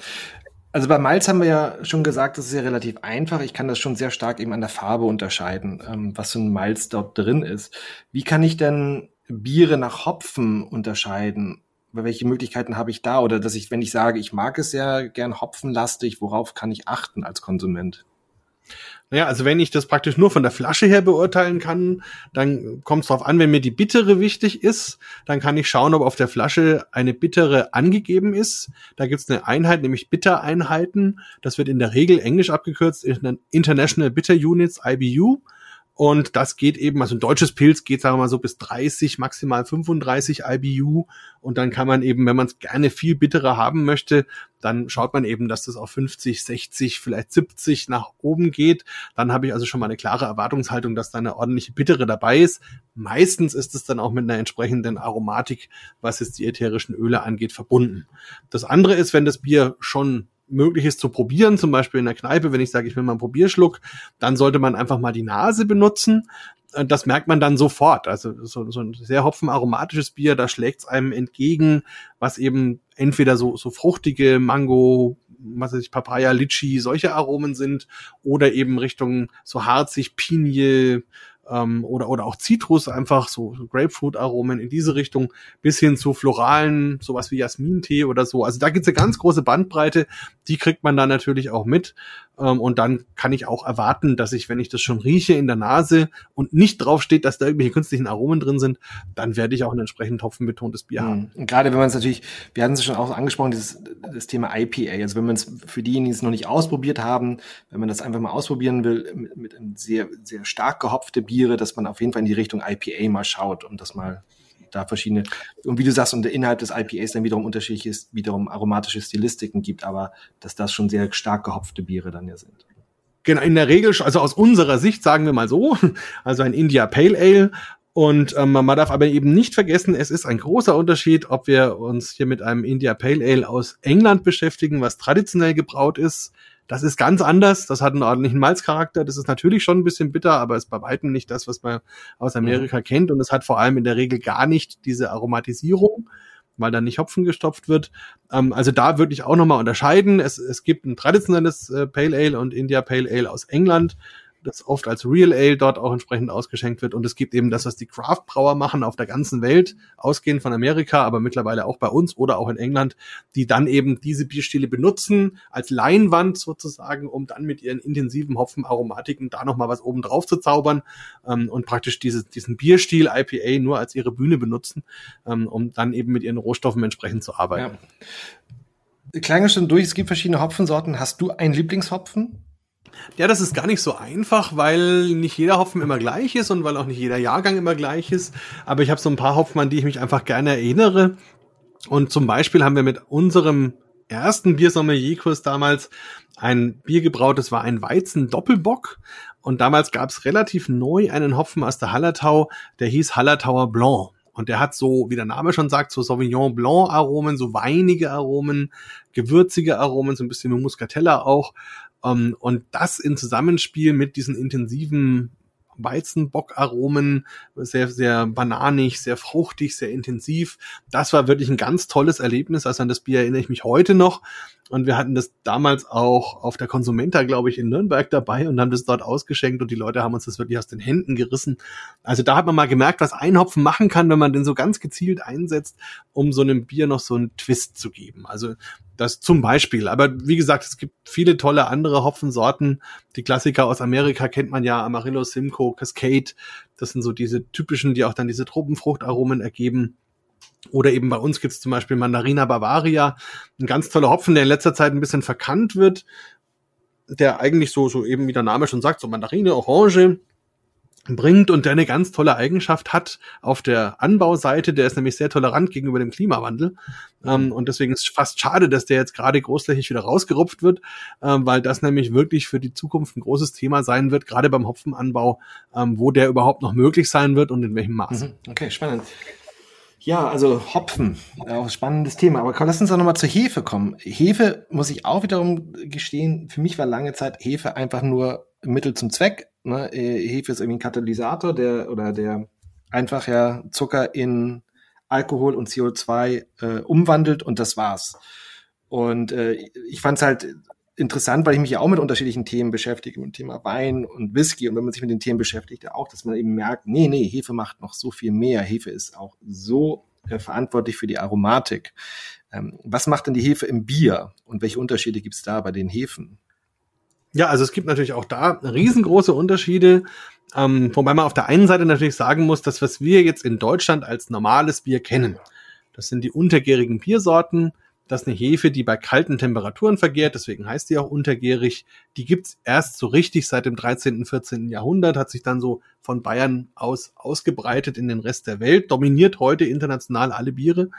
Also bei Malz haben wir ja schon gesagt, das ist ja relativ einfach. Ich kann das schon sehr stark eben an der Farbe unterscheiden, ähm, was für ein Malz dort drin ist. Wie kann ich denn Biere nach Hopfen unterscheiden? Welche Möglichkeiten habe ich da? Oder dass ich, wenn ich sage, ich mag es sehr gern hopfenlastig, worauf kann ich achten als Konsument? Naja, also wenn ich das praktisch nur von der Flasche her beurteilen kann, dann kommt es darauf an, wenn mir die bittere wichtig ist, dann kann ich schauen, ob auf der Flasche eine bittere angegeben ist. Da gibt es eine Einheit, nämlich Bittereinheiten. Das wird in der Regel englisch abgekürzt, International Bitter Units, IBU. Und das geht eben, also ein deutsches Pilz geht, sagen wir mal so, bis 30, maximal 35 IBU. Und dann kann man eben, wenn man es gerne viel bitterer haben möchte, dann schaut man eben, dass das auf 50, 60, vielleicht 70 nach oben geht. Dann habe ich also schon mal eine klare Erwartungshaltung, dass da eine ordentliche Bittere dabei ist. Meistens ist es dann auch mit einer entsprechenden Aromatik, was jetzt die ätherischen Öle angeht, verbunden. Das andere ist, wenn das Bier schon möglich ist zu probieren, zum Beispiel in der Kneipe, wenn ich sage, ich will mal einen Probierschluck, dann sollte man einfach mal die Nase benutzen. Äh, das merkt man dann sofort. Also so, so ein sehr hopfenaromatisches Bier, da schlägt es einem entgegen, was eben entweder so, so fruchtige Mango, was weiß ich, Papaya, Litchi, solche Aromen sind, oder eben Richtung so harzig, Pinie, ähm, oder, oder auch Zitrus, einfach so, Grapefruit-Aromen in diese Richtung, bis hin zu floralen, sowas wie Jasmintee oder so. Also da gibt's eine ganz große Bandbreite, die kriegt man dann natürlich auch mit. Ähm, und dann kann ich auch erwarten, dass ich, wenn ich das schon rieche in der Nase und nicht drauf steht, dass da irgendwelche künstlichen Aromen drin sind, dann werde ich auch ein entsprechend hopfenbetontes Bier haben. Und gerade wenn man es natürlich, wir hatten es schon auch angesprochen, dieses, das Thema IPA. Also wenn man es für diejenigen, die es noch nicht ausprobiert haben, wenn man das einfach mal ausprobieren will, mit, mit sehr, sehr stark gehopfte Biere, dass man auf jeden Fall in die Richtung IPA mal schaut und das mal da verschiedene, und wie du sagst, und innerhalb des IPAs dann wiederum unterschiedliche, wiederum aromatische Stilistiken gibt, aber dass das schon sehr stark gehopfte Biere dann ja sind. Genau, in der Regel, also aus unserer Sicht sagen wir mal so, also ein India Pale Ale und ähm, man darf aber eben nicht vergessen, es ist ein großer Unterschied, ob wir uns hier mit einem India Pale Ale aus England beschäftigen, was traditionell gebraut ist, das ist ganz anders. Das hat einen ordentlichen Malzcharakter. Das ist natürlich schon ein bisschen bitter, aber ist bei weitem nicht das, was man aus Amerika kennt. Und es hat vor allem in der Regel gar nicht diese Aromatisierung, weil da nicht Hopfen gestopft wird. Ähm, also da würde ich auch nochmal unterscheiden. Es, es gibt ein traditionelles äh, Pale Ale und India Pale Ale aus England das oft als Real Ale dort auch entsprechend ausgeschenkt wird. Und es gibt eben das, was die Craft Brauer machen auf der ganzen Welt, ausgehend von Amerika, aber mittlerweile auch bei uns oder auch in England, die dann eben diese Bierstile benutzen als Leinwand sozusagen, um dann mit ihren intensiven Hopfenaromatiken da nochmal was oben drauf zu zaubern ähm, und praktisch diese, diesen Bierstil IPA nur als ihre Bühne benutzen, ähm, um dann eben mit ihren Rohstoffen entsprechend zu arbeiten. Ja. Kleine Stunde durch, es gibt verschiedene Hopfensorten. Hast du einen Lieblingshopfen? Ja, das ist gar nicht so einfach, weil nicht jeder Hopfen immer gleich ist und weil auch nicht jeder Jahrgang immer gleich ist. Aber ich habe so ein paar Hopfen, an die ich mich einfach gerne erinnere. Und zum Beispiel haben wir mit unserem ersten Biersommelier-Kurs damals ein Bier gebraut, das war ein Weizen-Doppelbock. Und damals gab es relativ neu einen Hopfen aus der Hallertau, der hieß Hallertauer Blanc. Und der hat so, wie der Name schon sagt, so Sauvignon Blanc Aromen, so weinige Aromen, gewürzige Aromen, so ein bisschen Muscatella auch. Um, ähm, und das in Zusammenspiel mit diesen intensiven Weizenbockaromen, sehr, sehr bananig, sehr fruchtig, sehr intensiv. Das war wirklich ein ganz tolles Erlebnis. Also an das Bier erinnere ich mich heute noch. Und wir hatten das damals auch auf der Konsumenta, glaube ich, in Nürnberg dabei und haben das dort ausgeschenkt und die Leute haben uns das wirklich aus den Händen gerissen. Also da hat man mal gemerkt, was ein Hopfen machen kann, wenn man den so ganz gezielt einsetzt, um so einem Bier noch so einen Twist zu geben. Also das zum Beispiel. Aber wie gesagt, es gibt viele tolle andere Hopfensorten. Die Klassiker aus Amerika kennt man ja, Amarillo, Simcoe, Cascade. Das sind so diese typischen, die auch dann diese Tropenfruchtaromen ergeben. Oder eben bei uns gibt's zum Beispiel Mandarina Bavaria, ein ganz toller Hopfen, der in letzter Zeit ein bisschen verkannt wird, der eigentlich so, so eben wie der Name schon sagt, so Mandarine, Orange bringt und der eine ganz tolle Eigenschaft hat auf der Anbauseite. Der ist nämlich sehr tolerant gegenüber dem Klimawandel. Ähm, und deswegen ist es fast schade, dass der jetzt gerade großflächig wieder rausgerupft wird, ähm, weil das nämlich wirklich für die Zukunft ein großes Thema sein wird, gerade beim Hopfenanbau, ähm, wo der überhaupt noch möglich sein wird und in welchem Maß. Mhm. Okay, spannend. Ja, also Hopfen, auch spannendes Thema. Aber komm, lass uns doch nochmal zur Hefe kommen. Hefe, muss ich auch wiederum gestehen, für mich war lange Zeit Hefe einfach nur Mittel zum Zweck. Ne? Äh, Hefe ist irgendwie ein Katalysator, der oder der einfach ja Zucker in Alkohol und CO2 äh, umwandelt und das war's. Und äh, ich fand es halt interessant, weil ich mich ja auch mit unterschiedlichen Themen beschäftige, mit dem Thema Wein und Whisky. Und wenn man sich mit den Themen beschäftigt, ja auch, dass man eben merkt, nee, nee, Hefe macht noch so viel mehr. Hefe ist auch so äh, verantwortlich für die Aromatik. Ähm, was macht denn die Hefe im Bier und welche Unterschiede gibt es da bei den Hefen? Ja, also es gibt natürlich auch da riesengroße Unterschiede. Ähm, wobei man auf der einen Seite natürlich sagen muss, dass was wir jetzt in Deutschland als normales Bier kennen, das sind die untergärigen Biersorten, das ist eine Hefe, die bei kalten Temperaturen vergärt, deswegen heißt die auch untergärig. Die gibt's erst so richtig seit dem 13., 14. Jahrhundert, hat sich dann so von Bayern aus ausgebreitet in den Rest der Welt, dominiert heute international alle Biere.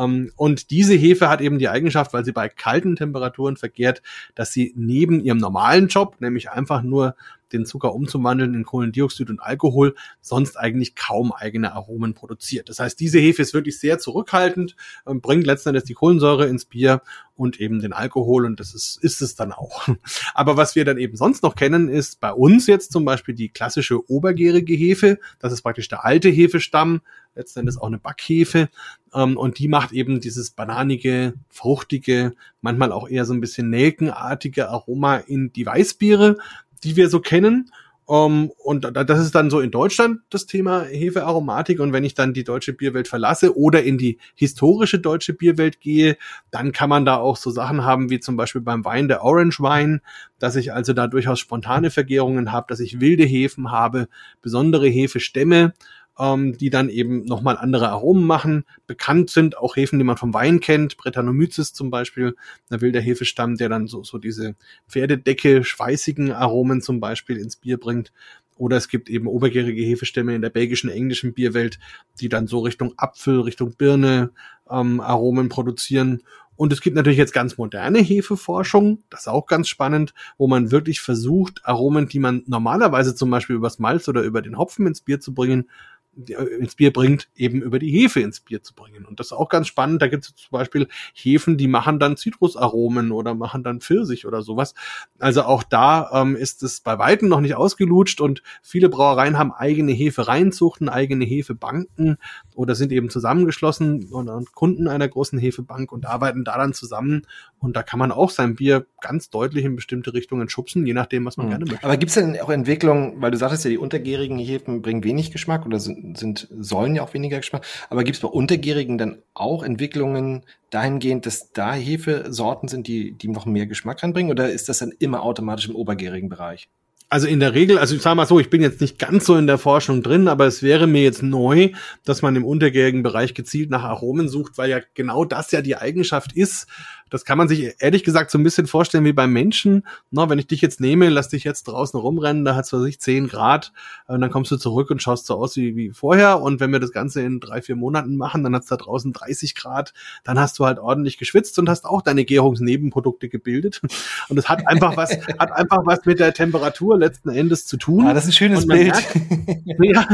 Ähm, und diese Hefe hat eben die Eigenschaft, weil sie bei kalten Temperaturen vergärt, dass sie neben ihrem normalen Job, nämlich einfach nur den Zucker umzuwandeln in Kohlendioxid und Alkohol, sonst eigentlich kaum eigene Aromen produziert. Das heißt, diese Hefe ist wirklich sehr zurückhaltend, ähm, bringt letzten Endes die Kohlensäure ins Bier und eben den Alkohol und das ist, ist es dann auch. Aber was wir dann eben sonst noch kennen, ist bei uns jetzt zum Beispiel die klassische obergärige Hefe. Das ist praktisch der alte Hefestamm, letzten Endes auch eine Backhefe. Ähm, und die macht eben dieses bananige, fruchtige, manchmal auch eher so ein bisschen nelkenartige Aroma in die Weißbiere, die wir so kennen. Um, und das ist dann so in Deutschland das Thema Hefearomatik. Und wenn ich dann die deutsche Bierwelt verlasse oder in die historische deutsche Bierwelt gehe, dann kann man da auch so Sachen haben wie zum Beispiel beim Wein der Orange Wein, dass ich also da durchaus spontane Vergärungen habe, dass ich wilde Hefen habe, besondere Hefestämme ähm, die dann eben nochmal andere Aromen machen. Bekannt sind auch Hefen, die man vom Wein kennt, Brettanomyces zum Beispiel, ein wilder Hefestamm, der dann so, so diese Pferdedecke, schweißigen Aromen zum Beispiel ins Bier bringt. Oder es gibt eben obergärige Hefestämme in der belgischen, englischen Bierwelt, die dann so Richtung Apfel, Richtung Birne ähm, Aromen produzieren. Und es gibt natürlich jetzt ganz moderne Hefeforschung, das ist auch ganz spannend, wo man wirklich versucht, Aromen, die man normalerweise zum Beispiel übers Malz oder über den Hopfen ins Bier zu bringen, ins Bier bringt, eben über die Hefe ins Bier zu bringen. Und das ist auch ganz spannend. Da gibt es zum Beispiel Hefen, die machen dann Zitrusaromen oder machen dann Pfirsich oder sowas. Also auch da ähm, ist es bei Weitem noch nicht ausgelutscht und viele Brauereien haben eigene Hefereihenzuchten, eigene Hefebanken oder sind eben zusammengeschlossen und Kunden einer großen Hefebank und arbeiten da dann zusammen. Und da kann man auch sein Bier ganz deutlich in bestimmte Richtungen schubsen, je nachdem, was man mhm. gerne möchte. Aber gibt es denn auch Entwicklungen, weil du sagtest ja, die untergärigen Hefen bringen wenig Geschmack oder sind sind, sollen ja auch weniger Geschmack. Aber gibt es bei Untergärigen dann auch Entwicklungen dahingehend, dass da Hefesorten sind, die, die noch mehr Geschmack reinbringen? Oder ist das dann immer automatisch im obergärigen Bereich? Also in der Regel, also ich sage mal so, ich bin jetzt nicht ganz so in der Forschung drin, aber es wäre mir jetzt neu, dass man im untergärigen Bereich gezielt nach Aromen sucht, weil ja genau das ja die Eigenschaft ist, das kann man sich ehrlich gesagt so ein bisschen vorstellen wie beim Menschen. Na, wenn ich dich jetzt nehme, lass dich jetzt draußen rumrennen, da hat es, was ich, 10 Grad, und äh, dann kommst du zurück und schaust so aus wie, wie vorher. Und wenn wir das Ganze in drei, vier Monaten machen, dann hat es da draußen 30 Grad, dann hast du halt ordentlich geschwitzt und hast auch deine Gärungsnebenprodukte gebildet. Und es hat einfach was, hat einfach was mit der Temperatur letzten Endes zu tun. Ah, das ist ein schönes Bild. Merkt, ja,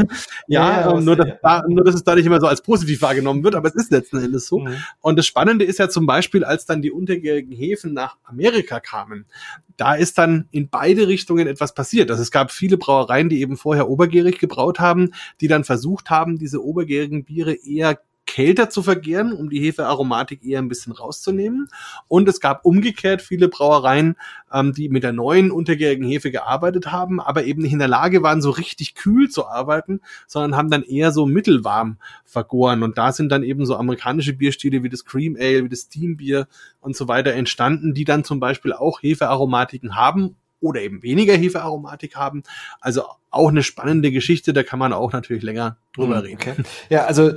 ja, ja, nur, dass, da, nur, dass es da nicht immer so als positiv wahrgenommen wird, aber es ist letzten Endes so. Mhm. Und das Spannende ist ja zum Beispiel, als dann die untergärigen Hefen nach Amerika kamen, da ist dann in beide Richtungen etwas passiert. Also es gab viele Brauereien, die eben vorher obergärig gebraut haben, die dann versucht haben, diese obergärigen Biere eher kälter zu vergären, um die Hefearomatik eher ein bisschen rauszunehmen. Und es gab umgekehrt viele Brauereien, ähm, die mit der neuen untergärigen Hefe gearbeitet haben, aber eben nicht in der Lage waren, so richtig kühl zu arbeiten, sondern haben dann eher so mittelwarm vergoren. Und da sind dann eben so amerikanische Bierstile wie das Cream Ale, wie das Steam Beer und so weiter entstanden, die dann zum Beispiel auch Hefearomatiken haben oder eben weniger Hefearomatik haben. Also auch eine spannende Geschichte, da kann man auch natürlich länger drüber hm, reden. Okay. Ja, also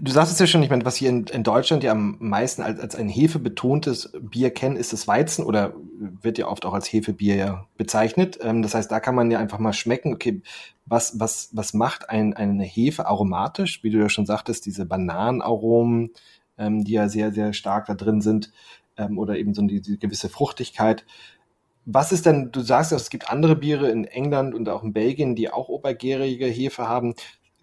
Du sagst es ja schon, ich meine, was wir in, in Deutschland ja am meisten als, als ein hefebetontes Bier kennen, ist das Weizen oder wird ja oft auch als Hefebier ja bezeichnet. Ähm, das heißt, da kann man ja einfach mal schmecken, okay, was, was, was macht ein, eine Hefe aromatisch? Wie du ja schon sagtest, diese Bananenaromen, ähm, die ja sehr, sehr stark da drin sind, ähm, oder eben so die, die gewisse Fruchtigkeit. Was ist denn, du sagst ja, es gibt andere Biere in England und auch in Belgien, die auch obergärige Hefe haben.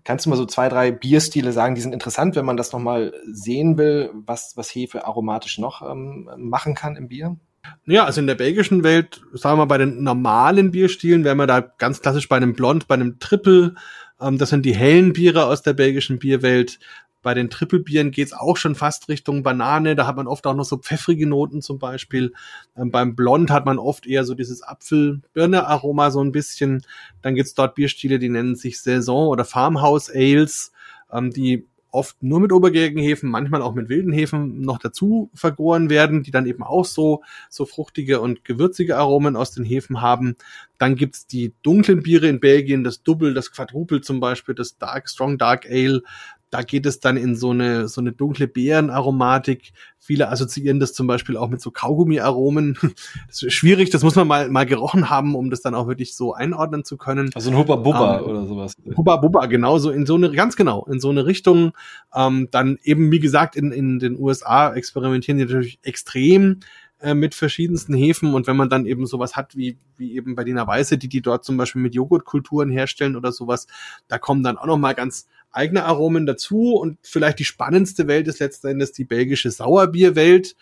Kannst du mal so zwei, drei Bierstile sagen, die sind interessant, wenn man das nochmal sehen will, was, was Hefe aromatisch noch ähm, machen kann im Bier? Ja, also in der belgischen Welt, sagen wir mal, bei den normalen Bierstilen wären wir da ganz klassisch bei einem Blond, bei einem Triple. Ähm, das sind die hellen Biere aus der belgischen Bierwelt. Bei den Trippelbieren geht's auch schon fast Richtung Banane. Da hat man oft auch noch so pfeffrige Noten zum Beispiel. Ähm, beim Blond hat man oft eher so dieses Apfel-Birne-Aroma so ein bisschen. Dann gibt's dort Bierstile, die nennen sich Saison oder Farmhouse Ales, ähm, die oft nur mit obergärigen Hefen, manchmal auch mit wilden Hefen noch dazu vergoren werden, die dann eben auch so, so fruchtige und gewürzige Aromen aus den Hefen haben. Dann gibt's die dunklen Biere in Belgien, das Double, das Quadruple zum Beispiel, das Dark, Strong Dark Ale da geht es dann in so eine, so eine dunkle Beerenaromatik. Viele assoziieren das zum Beispiel auch mit so Kaugummi-Aromen. Das ist schwierig, das muss man mal, mal gerochen haben, um das dann auch wirklich so einordnen zu können. Also ein Hubba Bubba ähm, oder sowas. Hubba Bubba, genau, so in so eine, ganz genau, in so eine Richtung. Ähm, dann eben, wie gesagt, in, in den USA experimentieren die natürlich extrem äh, mit verschiedensten Hefen und wenn man dann eben sowas hat wie, wie eben Berliner Weiße, die die dort zum Beispiel mit Joghurtkulturen herstellen oder sowas, da kommen dann auch noch mal ganz eigene Aromen dazu und vielleicht die spannendste Welt ist letzten Endes die belgische Sauerbierwelt.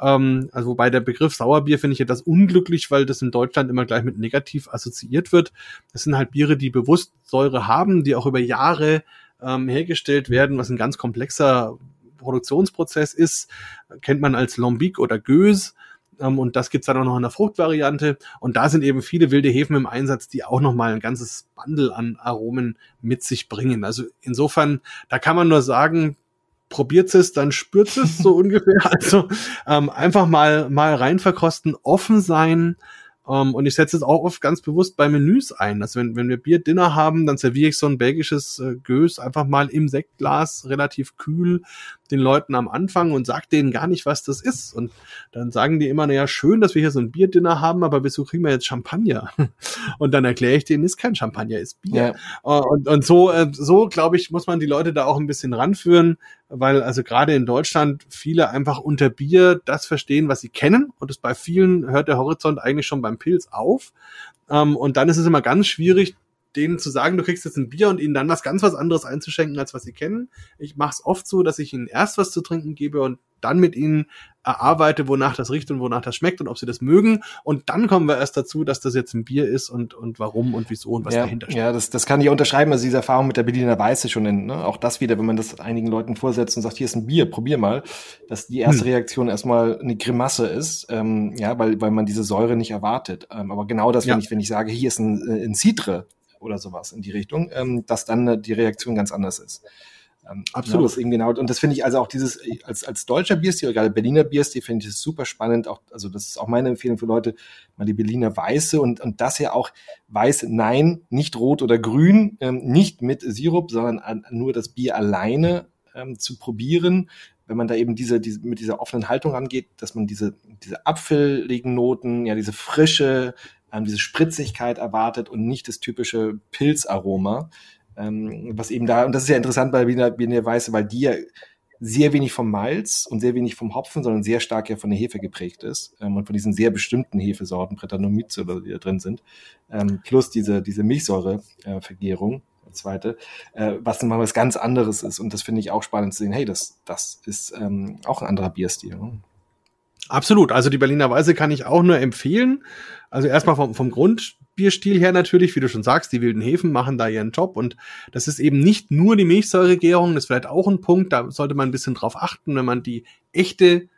Ähm, also wobei der Begriff Sauerbier finde ich etwas unglücklich, weil das in Deutschland immer gleich mit negativ assoziiert wird. Das sind halt Biere, die bewusst Säure haben, die auch über Jahre ähm, hergestellt werden, was ein ganz komplexer Produktionsprozess ist. Kennt man als Lambic oder Gös. Ähm, und das gibt's dann auch noch in der Fruchtvariante. Und da sind eben viele wilde Hefen im Einsatz, die auch nochmal ein ganzes Bundle an Aromen mit sich bringen. Also insofern, da kann man nur sagen, probiert es, dann spürt es so ungefähr. Also ähm, einfach mal mal rein verkosten, offen sein um, ähm, und ich setze es auch oft ganz bewusst bei Menüs ein. Also wenn, wenn wir Bier-Dinner haben, dann serviere ich so ein belgisches äh, Gös einfach mal im Sektglas, relativ kühl, den Leuten am Anfang und sag denen gar nicht, was das ist. Und dann sagen die immer, naja, schön, dass wir hier so ein Bier-Dinner haben, aber wieso kriegen wir jetzt Champagner? Und dann erkläre ich denen, ist kein Champagner, ist Bier. Ja. Äh, und, und so, äh, so glaube ich, muss man die Leute da auch ein bisschen ranführen, weil also gerade in Deutschland viele einfach unter Bier das verstehen, was sie kennen. Und es bei vielen hört der Horizont eigentlich schon beim Pilz auf. Ähm, und dann ist es immer ganz schwierig, denen zu sagen, du kriegst jetzt ein Bier und ihnen dann was ganz was anderes einzuschenken, als was sie kennen. Ich mache es oft so, dass ich ihnen erst was zu trinken gebe und dann mit ihnen erarbeite, wonach das riecht und wonach das schmeckt und ob sie das mögen. Und dann kommen wir erst dazu, dass das jetzt ein Bier ist und, und warum und wieso und was ja, dahinter steht. Ja, das, das kann ich unterschreiben. Also diese Erfahrung mit der Berliner Weiße schon in, ne? auch das wieder, wenn man das einigen Leuten vorsetzt und sagt, hier ist ein Bier, probier mal, dass die erste hm. Reaktion erstmal eine Grimasse ist, ähm, ja, weil, weil man diese Säure nicht erwartet. Ähm, aber genau das, wenn ja. ich, wenn ich sage, hier ist ein, äh, ein Citre oder sowas in die Richtung, ähm, dass dann äh, die Reaktion ganz anders ist. Ähm, Absolut. Ja, genau. Und das finde ich also auch dieses, als, als deutscher Bierstil, oder gerade Berliner Bierstil, finde ich das super spannend. Auch, also das ist auch meine Empfehlung für Leute, mal die Berliner Weiße und, und das ja auch weiß, nein, nicht rot oder grün, ähm, nicht mit Sirup, sondern an, nur das Bier alleine ähm, zu probieren. Wenn man da eben diese, diese, mit dieser offenen Haltung angeht, dass man diese, diese apfeligen Noten, ja, diese frische, ähm, diese Spritzigkeit erwartet und nicht das typische Pilzaroma. Ähm, was eben da, und das ist ja interessant bei Wiener, Wiener Weiße, weil die ja sehr wenig vom Malz und sehr wenig vom Hopfen, sondern sehr stark ja von der Hefe geprägt ist ähm, und von diesen sehr bestimmten Hefesorten, Brettanomyce oder die da drin sind, ähm, plus diese, diese Milchsäurevergärung, äh, zweite, äh, was mal was ganz anderes ist. Und das finde ich auch spannend zu sehen, hey, das, das ist ähm, auch ein anderer Bierstil. Ne? Absolut. Also die Berliner Weise kann ich auch nur empfehlen. Also erstmal vom, vom Grundbierstil her natürlich, wie du schon sagst, die wilden Hefen machen da ihren Job und das ist eben nicht nur die Milchsäuregärung, das ist vielleicht auch ein Punkt, da sollte man ein bisschen drauf achten, wenn man die echte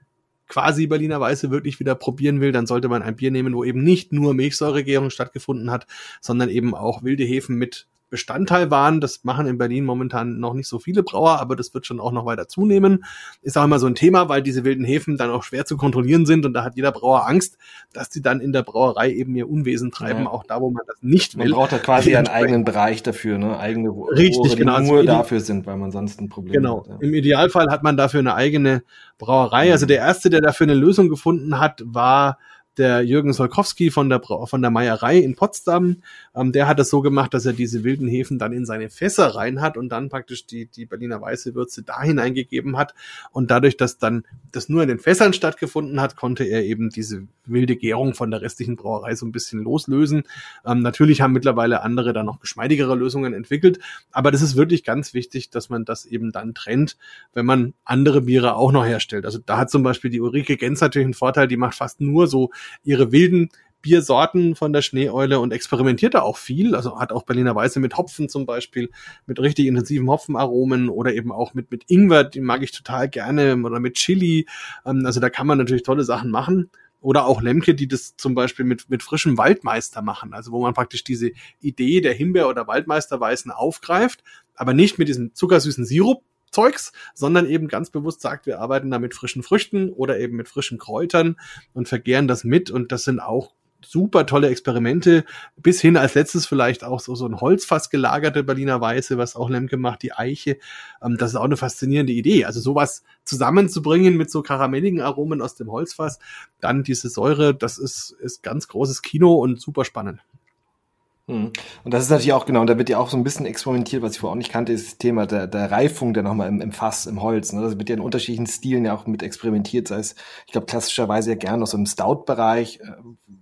quasi Berliner Weiße wirklich wieder probieren will, dann sollte man ein Bier nehmen, wo eben nicht nur Milchsäuregärung stattgefunden hat, sondern eben auch wilde Hefen mit Bestandteil waren. Das machen in Berlin momentan noch nicht so viele Brauer, aber das wird schon auch noch weiter zunehmen. Ist auch immer so ein Thema, weil diese wilden Hefen dann auch schwer zu kontrollieren sind und da hat jeder Brauer Angst, dass die dann in der Brauerei eben ihr Unwesen treiben, ja. auch da, wo man das nicht will. Man braucht ja quasi einen eigenen Bereich dafür, ne? eigene Richtig, Rohre, die genau. nur also dafür sind, weil man sonst ein Problem genau. hat. Genau. Ja. Im Idealfall hat man dafür eine eigene Brauerei. Also der erste, der dafür eine Lösung gefunden hat, war der Jürgen Solkowski von der, von der Meierei in Potsdam, ähm, der hat es so gemacht, dass er diese wilden Hefen dann in seine Fässer rein hat und dann praktisch die, die Berliner Weiße Würze da hineingegeben hat. Und dadurch, dass dann das nur in den Fässern stattgefunden hat, konnte er eben diese wilde Gärung von der restlichen Brauerei so ein bisschen loslösen. Ähm, natürlich haben mittlerweile andere da noch geschmeidigere Lösungen entwickelt, aber das ist wirklich ganz wichtig, dass man das eben dann trennt, wenn man andere Biere auch noch herstellt. Also da hat zum Beispiel die Ulrike Gens natürlich einen Vorteil, die macht fast nur so ihre wilden Biersorten von der Schneeeule und experimentiert da auch viel. Also hat auch Berliner Weiße mit Hopfen zum Beispiel, mit richtig intensiven Hopfenaromen oder eben auch mit, mit Ingwer, die mag ich total gerne, oder mit Chili. Ähm, also da kann man natürlich tolle Sachen machen. Oder auch Lemke, die das zum Beispiel mit, mit frischem Waldmeister machen. Also wo man praktisch diese Idee der Himbeer- oder Waldmeisterweißen aufgreift, aber nicht mit diesem zuckersüßen Sirup, Zeugs, sondern eben ganz bewusst sagt, wir arbeiten da mit frischen Früchten oder eben mit frischen Kräutern und vergehren das mit. Und das sind auch super tolle Experimente, bis hin als letztes vielleicht auch so, so ein Holzfass gelagerte Berliner Weiße, was auch Lemke macht, die Eiche. Ähm, das ist auch eine faszinierende Idee. Also sowas zusammenzubringen mit so karamelligen Aromen aus dem Holzfass, dann diese Säure, das ist, ist ganz großes Kino und super spannend. Hm. Und das ist natürlich auch genau, und da wird ja auch so ein bisschen experimentiert, was ich vorher auch nicht kannte, ist das Thema der, der Reifung der nochmal im, im Fass, im Holz. Ne? Das wird ja in unterschiedlichen Stilen ja auch mit experimentiert, sei es, ich glaube, klassischerweise ja gerne aus so im Stout-Bereich, äh,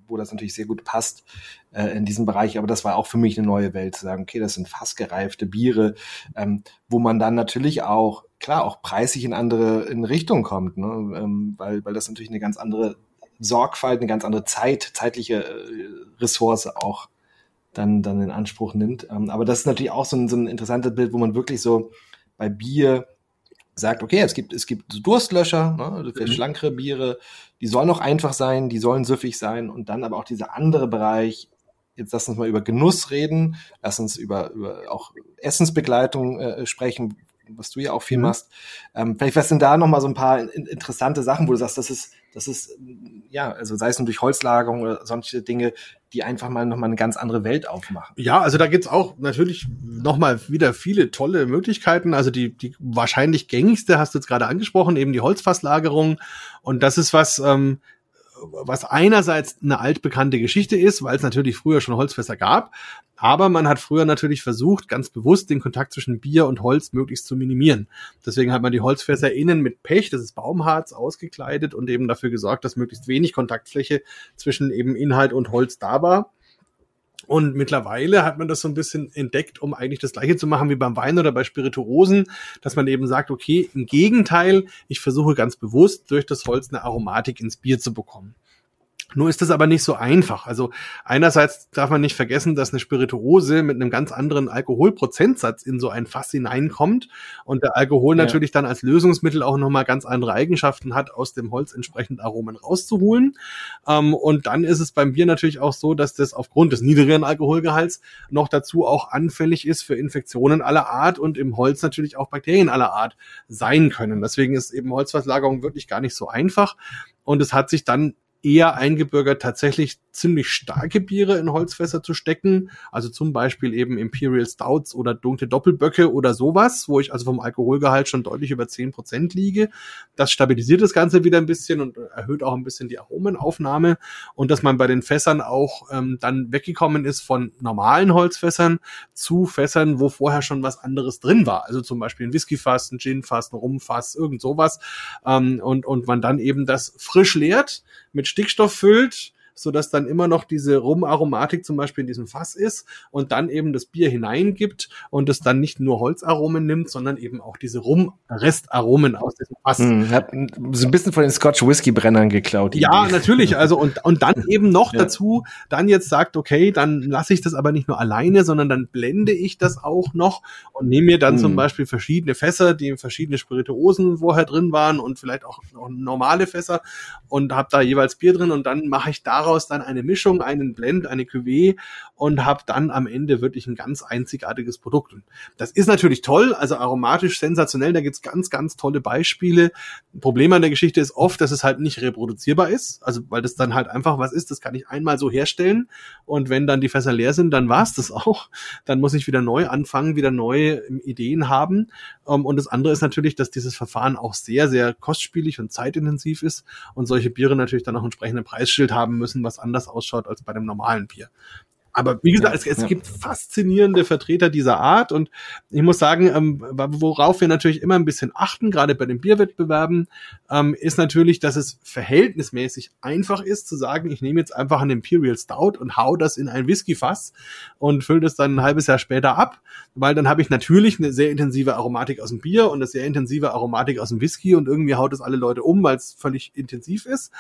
wo das natürlich sehr gut passt äh, in diesem Bereich, aber das war auch für mich eine neue Welt, zu sagen, okay, das sind fassgereifte Biere, ähm, wo man dann natürlich auch, klar, auch preisig in andere in Richtung kommt, ne? ähm, weil, weil das natürlich eine ganz andere Sorgfalt, eine ganz andere Zeit, zeitliche äh, Ressource auch dann, dann in Anspruch nimmt. Ähm, aber das ist natürlich auch so ein, so ein interessantes Bild, wo man wirklich so bei Bier sagt, okay, es gibt, es gibt Durstlöscher, ne, also für mhm. schlankere Biere, die sollen auch einfach sein, die sollen süffig sein und dann aber auch dieser andere Bereich, jetzt lass uns mal über Genuss reden, lass uns über, über auch Essensbegleitung äh, sprechen, was du ja auch viel mhm. machst. Ähm, vielleicht was sind da noch mal so ein paar in, interessante Sachen, wo du sagst, das ist, das ist, ja, also sei es nur durch Holzlagerung oder solche Dinge, die einfach mal noch mal eine ganz andere Welt aufmachen. Ja, also da gibt's auch natürlich noch mal wieder viele tolle Möglichkeiten. Also die, die wahrscheinlich gängigste hast du jetzt gerade angesprochen, eben die Holzfasslagerung. Und das ist was, ähm, was einerseits eine altbekannte Geschichte ist, weil es natürlich früher schon Holzfässer gab, aber man hat früher natürlich versucht, ganz bewusst den Kontakt zwischen Bier und Holz möglichst zu minimieren. Deswegen hat man die Holzfässer innen mit Pech, das ist Baumharz, ausgekleidet und eben dafür gesorgt, dass möglichst wenig Kontaktfläche zwischen eben Inhalt und Holz da war. Und mittlerweile hat man das so ein bisschen entdeckt, um eigentlich das gleiche zu machen wie beim Wein oder bei Spirituosen, dass man eben sagt, okay, im Gegenteil, ich versuche ganz bewusst durch das Holz eine Aromatik ins Bier zu bekommen. Nur ist das aber nicht so einfach. Also einerseits darf man nicht vergessen, dass eine Spirituose mit einem ganz anderen Alkoholprozentsatz in so ein Fass hineinkommt und der Alkohol ja. natürlich dann als Lösungsmittel auch nochmal ganz andere Eigenschaften hat, aus dem Holz entsprechend Aromen rauszuholen. Ähm, und dann ist es beim Bier natürlich auch so, dass das aufgrund des niedrigeren Alkoholgehalts noch dazu auch anfällig ist für Infektionen aller Art und im Holz natürlich auch Bakterien aller Art sein können. Deswegen ist eben Holzfasslagerung wirklich gar nicht so einfach. Und es hat sich dann eher eingebürgert, tatsächlich ziemlich starke Biere in Holzfässer zu stecken. Also zum Beispiel eben Imperial Stouts oder dunkle Doppelböcke oder sowas, wo ich also vom Alkoholgehalt schon deutlich über zehn Prozent liege. Das stabilisiert das Ganze wieder ein bisschen und erhöht auch ein bisschen die Aromenaufnahme. Und dass man bei den Fässern auch ähm, dann weggekommen ist von normalen Holzfässern zu Fässern, wo vorher schon was anderes drin war. Also zum Beispiel ein Whiskyfass, ein Ginfass, ein Rumfass, irgend sowas. Ähm, und, und man dann eben das frisch leert, mit Stickstoff füllt, so dass dann immer noch diese Rumaromatik zum Beispiel in diesem Fass ist und dann eben das Bier hineingibt und es dann nicht nur Holzaromen nimmt, sondern eben auch diese Rum-Restaromen aus diesem Fass. Hm, hat so ein bisschen von den Scotch Whisky Brennern geklaut. Ja, Idee. natürlich. Also und und dann eben noch ja. dazu, dann jetzt sagt, okay, dann lasse ich das aber nicht nur alleine, sondern dann blende ich das auch noch und nehme mir dann hm. zum Beispiel verschiedene Fässer, die verschiedene Spirituosen vorher drin waren und vielleicht auch, auch normale Fässer und habe da jeweils Bier drin und dann mache ich da daraus dann eine Mischung, einen Blend, eine Cuvée und habe dann am Ende wirklich ein ganz einzigartiges Produkt. Das ist natürlich toll, also aromatisch sensationell, da gibt's ganz, ganz tolle Beispiele. Problem an der Geschichte ist oft, dass es halt nicht reproduzierbar ist, also weil das dann halt einfach was ist, das kann ich einmal so herstellen und wenn dann die Fässer leer sind, dann war's das auch. Dann muss ich wieder neu anfangen, wieder neue Ideen haben. Ähm, und das andere ist natürlich, dass dieses Verfahren auch sehr, sehr kostspielig und zeitintensiv ist und solche Biere natürlich dann auch entsprechende Preisschild haben müssen, was anders ausschaut als bei dem normalen Bier. Aber wie gesagt, ja, es, es ja. gibt faszinierende Vertreter dieser Art und ich muss sagen, ähm, worauf wir natürlich immer ein bisschen achten, gerade bei den Bierwettbewerben, ähm, ist natürlich, dass es verhältnismäßig einfach ist zu sagen, ich nehme jetzt einfach ein Imperial Stout und hau das in ein Whiskyfass und fülle das dann ein halbes Jahr später ab, weil dann habe ich natürlich eine sehr intensive Aromatik aus dem Bier und eine sehr intensive Aromatik aus dem Whisky und irgendwie haut es alle Leute um, weil es völlig intensiv ist.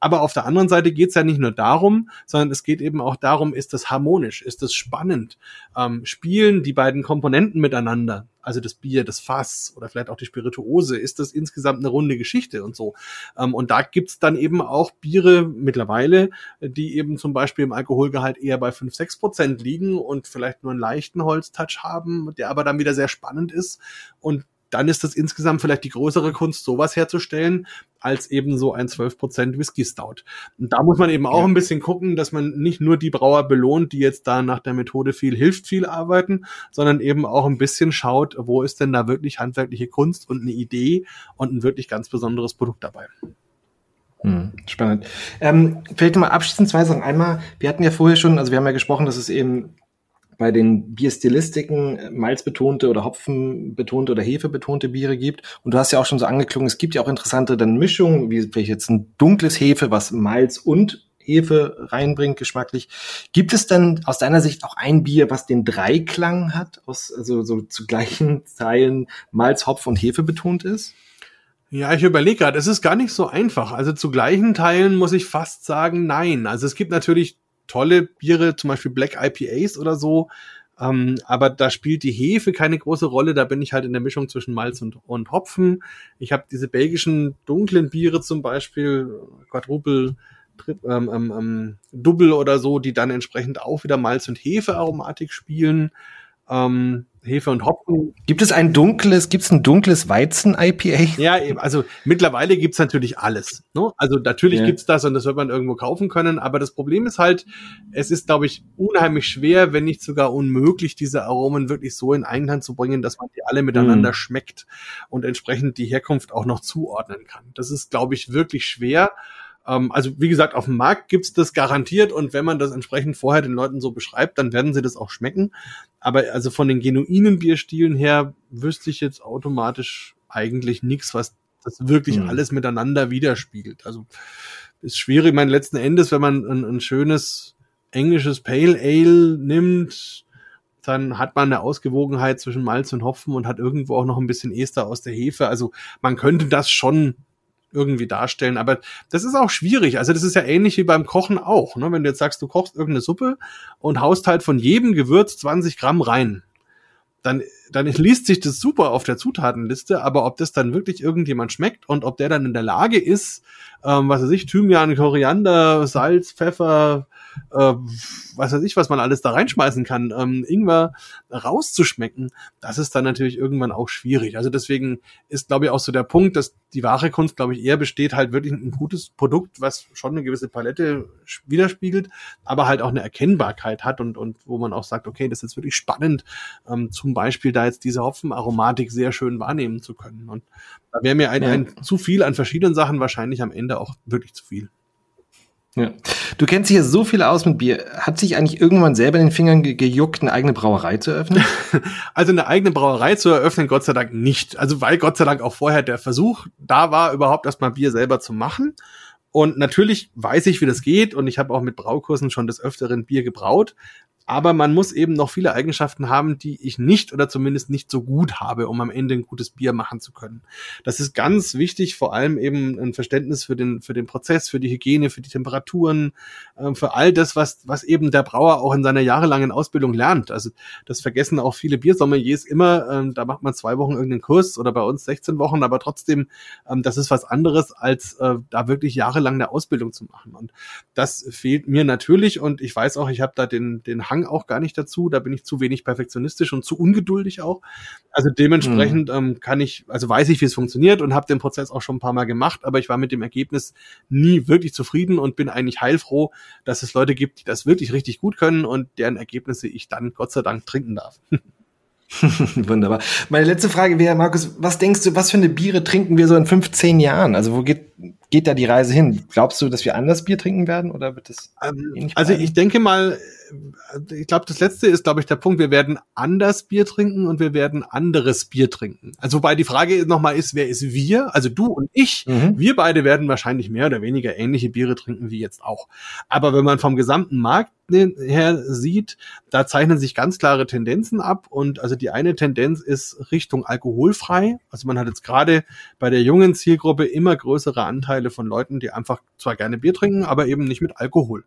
Aber auf der anderen Seite geht es ja nicht nur darum, sondern es geht eben auch darum, ist das harmonisch, ist das spannend, ähm, spielen die beiden Komponenten miteinander, also das Bier, das Fass oder vielleicht auch die Spirituose, ist das insgesamt eine runde Geschichte und so. Ähm, und da gibt's dann eben auch Biere mittlerweile, die eben zum Beispiel im Alkoholgehalt eher bei 5, 6 Prozent liegen und vielleicht nur einen leichten Holztouch haben, der aber dann wieder sehr spannend ist und dann ist das insgesamt vielleicht die größere Kunst, sowas herzustellen, als eben so ein 12% Whisky Stout. Und da muss man eben auch ja. ein bisschen gucken, dass man nicht nur die Brauer belohnt, die jetzt da nach der Methode viel hilft, viel arbeiten, sondern eben auch ein bisschen schaut, wo ist denn da wirklich handwerkliche Kunst und eine Idee und ein wirklich ganz besonderes Produkt dabei. Hm, spannend. Ähm, vielleicht mal abschließend zwei Sachen. Einmal, wir hatten ja vorher schon, also wir haben ja gesprochen, dass es eben bei den Bierstilistiken äh, malzbetonte oder Hopfenbetonte oder Hefebetonte Biere gibt. Und du hast ja auch schon so angeklungen, es gibt ja auch interessante dann Mischungen, wie vielleicht jetzt ein dunkles Hefe, was Malz und Hefe reinbringt, geschmacklich. Gibt es denn aus deiner Sicht auch ein Bier, was den Dreiklang hat, aus, also so zu gleichen Teilen Malz, Hopf und Hefe betont ist? Ja, ich überlege gerade, es ist gar nicht so einfach. Also zu gleichen Teilen muss ich fast sagen, nein. Also es gibt natürlich tolle Biere, zum Beispiel Black IPAs oder so. Ähm, aber da spielt die Hefe keine große Rolle. Da bin ich halt in der Mischung zwischen Malz und, und Hopfen. Ich habe diese belgischen dunklen Biere zum Beispiel, Quadruple, ähm, ähm, ähm, Double oder so, die dann entsprechend auch wieder Malz und Hefearomatik spielen. Ähm, Hefe und Hopfen. Gibt es ein dunkles, gibt es ein dunkles Weizen-IPA? Ja, also mittlerweile gibt's natürlich alles. Ne? Also natürlich ja. gibt's das und das wird man irgendwo kaufen können, aber das Problem ist halt, es ist, glaube ich, unheimlich schwer, wenn nicht sogar unmöglich, diese Aromen wirklich so in Einhand zu bringen, dass man die alle miteinander mhm. schmeckt und entsprechend die Herkunft auch noch zuordnen kann. Das ist, glaube ich, wirklich schwer. Ähm, also wie gesagt, auf dem Markt gibt's das garantiert und wenn man das entsprechend vorher den Leuten so beschreibt, dann werden sie das auch schmecken. Aber also von den genuinen Bierstilen her wüsste ich jetzt automatisch eigentlich nichts, was das wirklich mhm. alles miteinander widerspiegelt. Also ist schwierig. Mein letzten Endes, wenn man ein, ein schönes englisches Pale Ale nimmt, dann hat man eine Ausgewogenheit zwischen Malz und Hopfen und hat irgendwo auch noch ein bisschen Ester aus der Hefe. Also man könnte das schon irgendwie darstellen. Aber das ist auch schwierig. Also das ist ja ähnlich wie beim Kochen auch. Ne? Wenn du jetzt sagst, du kochst irgendeine Suppe und haust halt von jedem Gewürz 20 Gramm rein, dann, dann liest sich das super auf der Zutatenliste, aber ob das dann wirklich irgendjemand schmeckt und ob der dann in der Lage ist, ähm, was weiß ich, Thymian, Koriander, Salz, Pfeffer, äh, was weiß ich, was man alles da reinschmeißen kann, ähm, Ingwer rauszuschmecken, das ist dann natürlich irgendwann auch schwierig. Also deswegen ist, glaube ich, auch so der Punkt, dass die wahre Kunst, glaube ich, eher besteht halt wirklich ein gutes Produkt, was schon eine gewisse Palette widerspiegelt, aber halt auch eine Erkennbarkeit hat und, und wo man auch sagt, okay, das ist wirklich spannend, ähm, zum Beispiel da jetzt diese Hopfenaromatik sehr schön wahrnehmen zu können. Und da wäre mir ein, ein zu viel an verschiedenen Sachen wahrscheinlich am Ende auch wirklich zu viel. Ja. Du kennst dich ja so viel aus mit Bier. Hat sich eigentlich irgendwann selber in den Fingern ge gejuckt, eine eigene Brauerei zu eröffnen? Also eine eigene Brauerei zu eröffnen, Gott sei Dank nicht. Also weil Gott sei Dank auch vorher der Versuch da war, überhaupt erstmal Bier selber zu machen. Und natürlich weiß ich, wie das geht und ich habe auch mit Braukursen schon des Öfteren Bier gebraut. Aber man muss eben noch viele Eigenschaften haben, die ich nicht oder zumindest nicht so gut habe, um am Ende ein gutes Bier machen zu können. Das ist ganz wichtig, vor allem eben ein Verständnis für den, für den Prozess, für die Hygiene, für die Temperaturen, äh, für all das, was, was eben der Brauer auch in seiner jahrelangen Ausbildung lernt. Also das vergessen auch viele Biersommeliers immer. Ähm, da macht man zwei Wochen irgendeinen Kurs oder bei uns 16 Wochen, aber trotzdem, ähm, das ist was anderes, als äh, da wirklich jahrelang eine Ausbildung zu machen. Und das fehlt mir natürlich und ich weiß auch, ich habe da den, den Hang auch gar nicht dazu. Da bin ich zu wenig perfektionistisch und zu ungeduldig auch. Also dementsprechend mhm. ähm, kann ich, also weiß ich, wie es funktioniert und habe den Prozess auch schon ein paar Mal gemacht, aber ich war mit dem Ergebnis nie wirklich zufrieden und bin eigentlich heilfroh, dass es Leute gibt, die das wirklich richtig gut können und deren Ergebnisse ich dann Gott sei Dank trinken darf. Wunderbar. Meine letzte Frage wäre, Markus, was denkst du, was für eine Biere trinken wir so in 15 Jahren? Also wo geht, geht da die Reise hin? Glaubst du, dass wir anders Bier trinken werden oder wird es? Ähm, also ich denke mal, ich glaube, das letzte ist, glaube ich, der Punkt, wir werden anders Bier trinken und wir werden anderes Bier trinken. Also wobei die Frage nochmal ist, wer ist wir? Also du und ich, mhm. wir beide werden wahrscheinlich mehr oder weniger ähnliche Biere trinken wie jetzt auch. Aber wenn man vom gesamten Markt her sieht, da zeichnen sich ganz klare Tendenzen ab und also die eine Tendenz ist Richtung alkoholfrei. Also man hat jetzt gerade bei der jungen Zielgruppe immer größere Anteile von Leuten, die einfach zwar gerne Bier trinken, aber eben nicht mit Alkohol.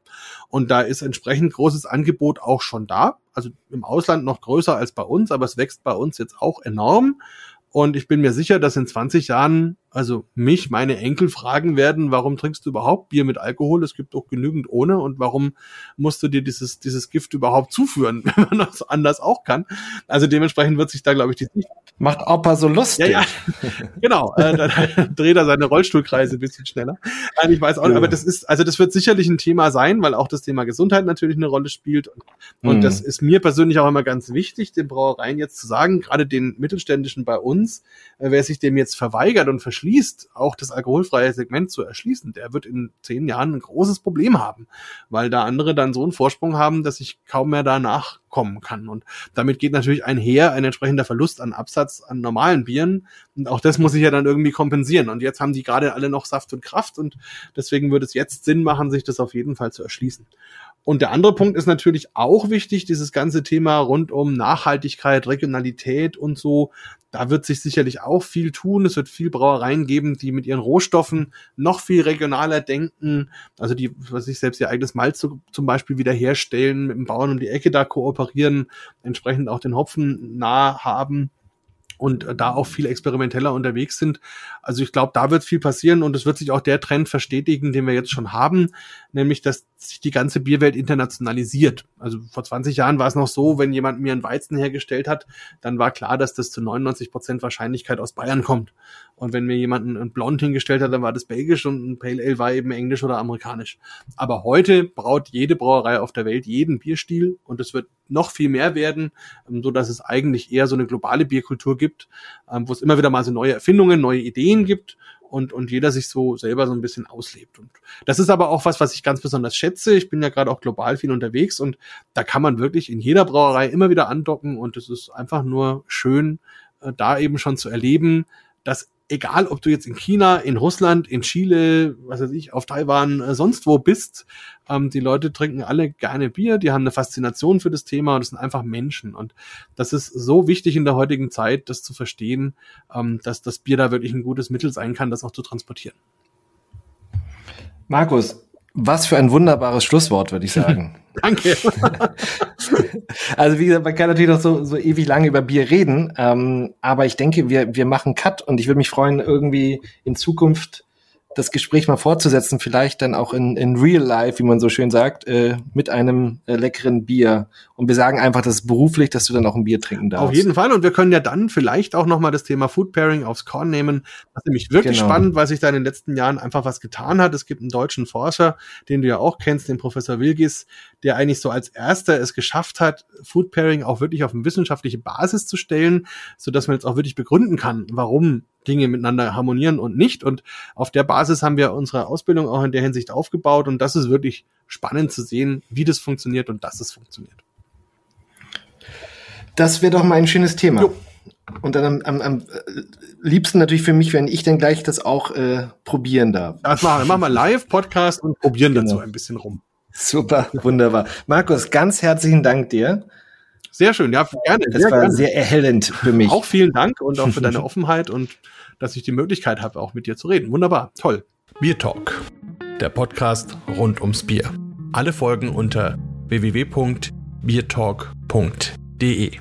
Und da ist entsprechend großes Angebot auch schon da. Also im Ausland noch größer als bei uns, aber es wächst bei uns jetzt auch enorm. Und ich bin mir sicher, dass in 20 Jahren also mich, meine Enkel fragen werden, warum trinkst du überhaupt Bier mit Alkohol? Es gibt doch genügend ohne. Und warum musst du dir dieses, dieses Gift überhaupt zuführen, wenn man das anders auch kann? Also dementsprechend wird sich da, glaube ich, die Macht Opa so lustig. Ja, ja. genau. Äh, dann dreht er seine Rollstuhlkreise ein bisschen schneller. Nein, ich weiß auch nicht, aber das ist, also das wird sicherlich ein Thema sein, weil auch das Thema Gesundheit natürlich eine Rolle spielt. Und, und mhm. das ist mir persönlich auch immer ganz wichtig, den Brauereien jetzt zu sagen, gerade den Mittelständischen bei uns, äh, wer sich dem jetzt verweigert und erschließt, auch das alkoholfreie Segment zu erschließen, der wird in zehn Jahren ein großes Problem haben, weil da andere dann so einen Vorsprung haben, dass ich kaum mehr danach kommen kann. Und damit geht natürlich einher ein entsprechender Verlust an Absatz an normalen Bieren. Und auch das muss ich ja dann irgendwie kompensieren. Und jetzt haben die gerade alle noch Saft und Kraft und deswegen würde es jetzt Sinn machen, sich das auf jeden Fall zu erschließen. Und der andere Punkt ist natürlich auch wichtig, dieses ganze Thema rund um Nachhaltigkeit, Regionalität und so. Da wird sich sicherlich auch viel tun. Es wird viel Brauereien geben, die mit ihren Rohstoffen noch viel regionaler denken. Also die, was ich selbst ihr eigenes Malz zum Beispiel wiederherstellen, mit dem Bauern um die Ecke da kooperieren, entsprechend auch den Hopfen nah haben und da auch viel experimenteller unterwegs sind. Also ich glaube, da wird viel passieren und es wird sich auch der Trend verstetigen, den wir jetzt schon haben, nämlich dass sich die ganze Bierwelt internationalisiert. Also vor 20 Jahren war es noch so, wenn jemand mir einen Weizen hergestellt hat, dann war klar, dass das zu 99 Prozent Wahrscheinlichkeit aus Bayern kommt. Und wenn mir jemand einen Blond hingestellt hat, dann war das belgisch und ein Pale Ale war eben englisch oder amerikanisch. Aber heute braut jede Brauerei auf der Welt jeden Bierstil und es wird noch viel mehr werden, ähm, so dass es eigentlich eher so eine globale Bierkultur gibt, ähm, wo es immer wieder mal so neue Erfindungen, neue Ideen gibt und, und jeder sich so selber so ein bisschen auslebt. Und das ist aber auch was, was ich ganz besonders schätze. Ich bin ja gerade auch global viel unterwegs und da kann man wirklich in jeder Brauerei immer wieder andocken und es ist einfach nur schön, äh, da eben schon zu erleben, dass egal ob du jetzt in China, in Russland, in Chile, was weiß ich, auf Taiwan, äh, sonst wo bist, ähm, die Leute trinken alle gerne Bier, die haben eine Faszination für das Thema und es sind einfach Menschen. Und das ist so wichtig in der heutigen Zeit, das zu verstehen, ähm, dass das Bier da wirklich ein gutes Mittel sein kann, das auch zu transportieren. Markus, was für ein wunderbares Schlusswort, würde ich sagen. Danke. also wie gesagt, man kann natürlich noch so, so ewig lange über Bier reden, ähm, aber ich denke, wir, wir machen Cut und ich würde mich freuen, irgendwie in Zukunft das Gespräch mal fortzusetzen, vielleicht dann auch in, in real life, wie man so schön sagt, äh, mit einem äh, leckeren Bier. Und wir sagen einfach, das ist beruflich, dass du dann auch ein Bier trinken darfst. Auf jeden Fall. Und wir können ja dann vielleicht auch noch mal das Thema Food Pairing aufs Korn nehmen. Das ist nämlich wirklich genau. spannend, weil sich da in den letzten Jahren einfach was getan hat. Es gibt einen deutschen Forscher, den du ja auch kennst, den Professor Wilgis, der eigentlich so als erster es geschafft hat, Food Pairing auch wirklich auf eine wissenschaftliche Basis zu stellen, so dass man jetzt auch wirklich begründen kann, warum Dinge miteinander harmonieren und nicht. Und auf der Basis haben wir unsere Ausbildung auch in der Hinsicht aufgebaut. Und das ist wirklich spannend zu sehen, wie das funktioniert und dass es funktioniert. Das wäre doch mal ein schönes Thema. Jo. Und dann am, am, am liebsten natürlich für mich, wenn ich dann gleich das auch äh, probieren darf. Das machen wir. Machen wir live Podcast und probieren genau. dazu ein bisschen rum. Super, wunderbar. Markus, ganz herzlichen Dank dir. Sehr schön, ja, gerne. Das sehr war gerne. sehr erhellend für mich. Auch vielen Dank und auch für deine Offenheit und dass ich die Möglichkeit habe, auch mit dir zu reden. Wunderbar, toll. Bier Talk, der Podcast rund ums Bier. Alle Folgen unter www.biertalk.de.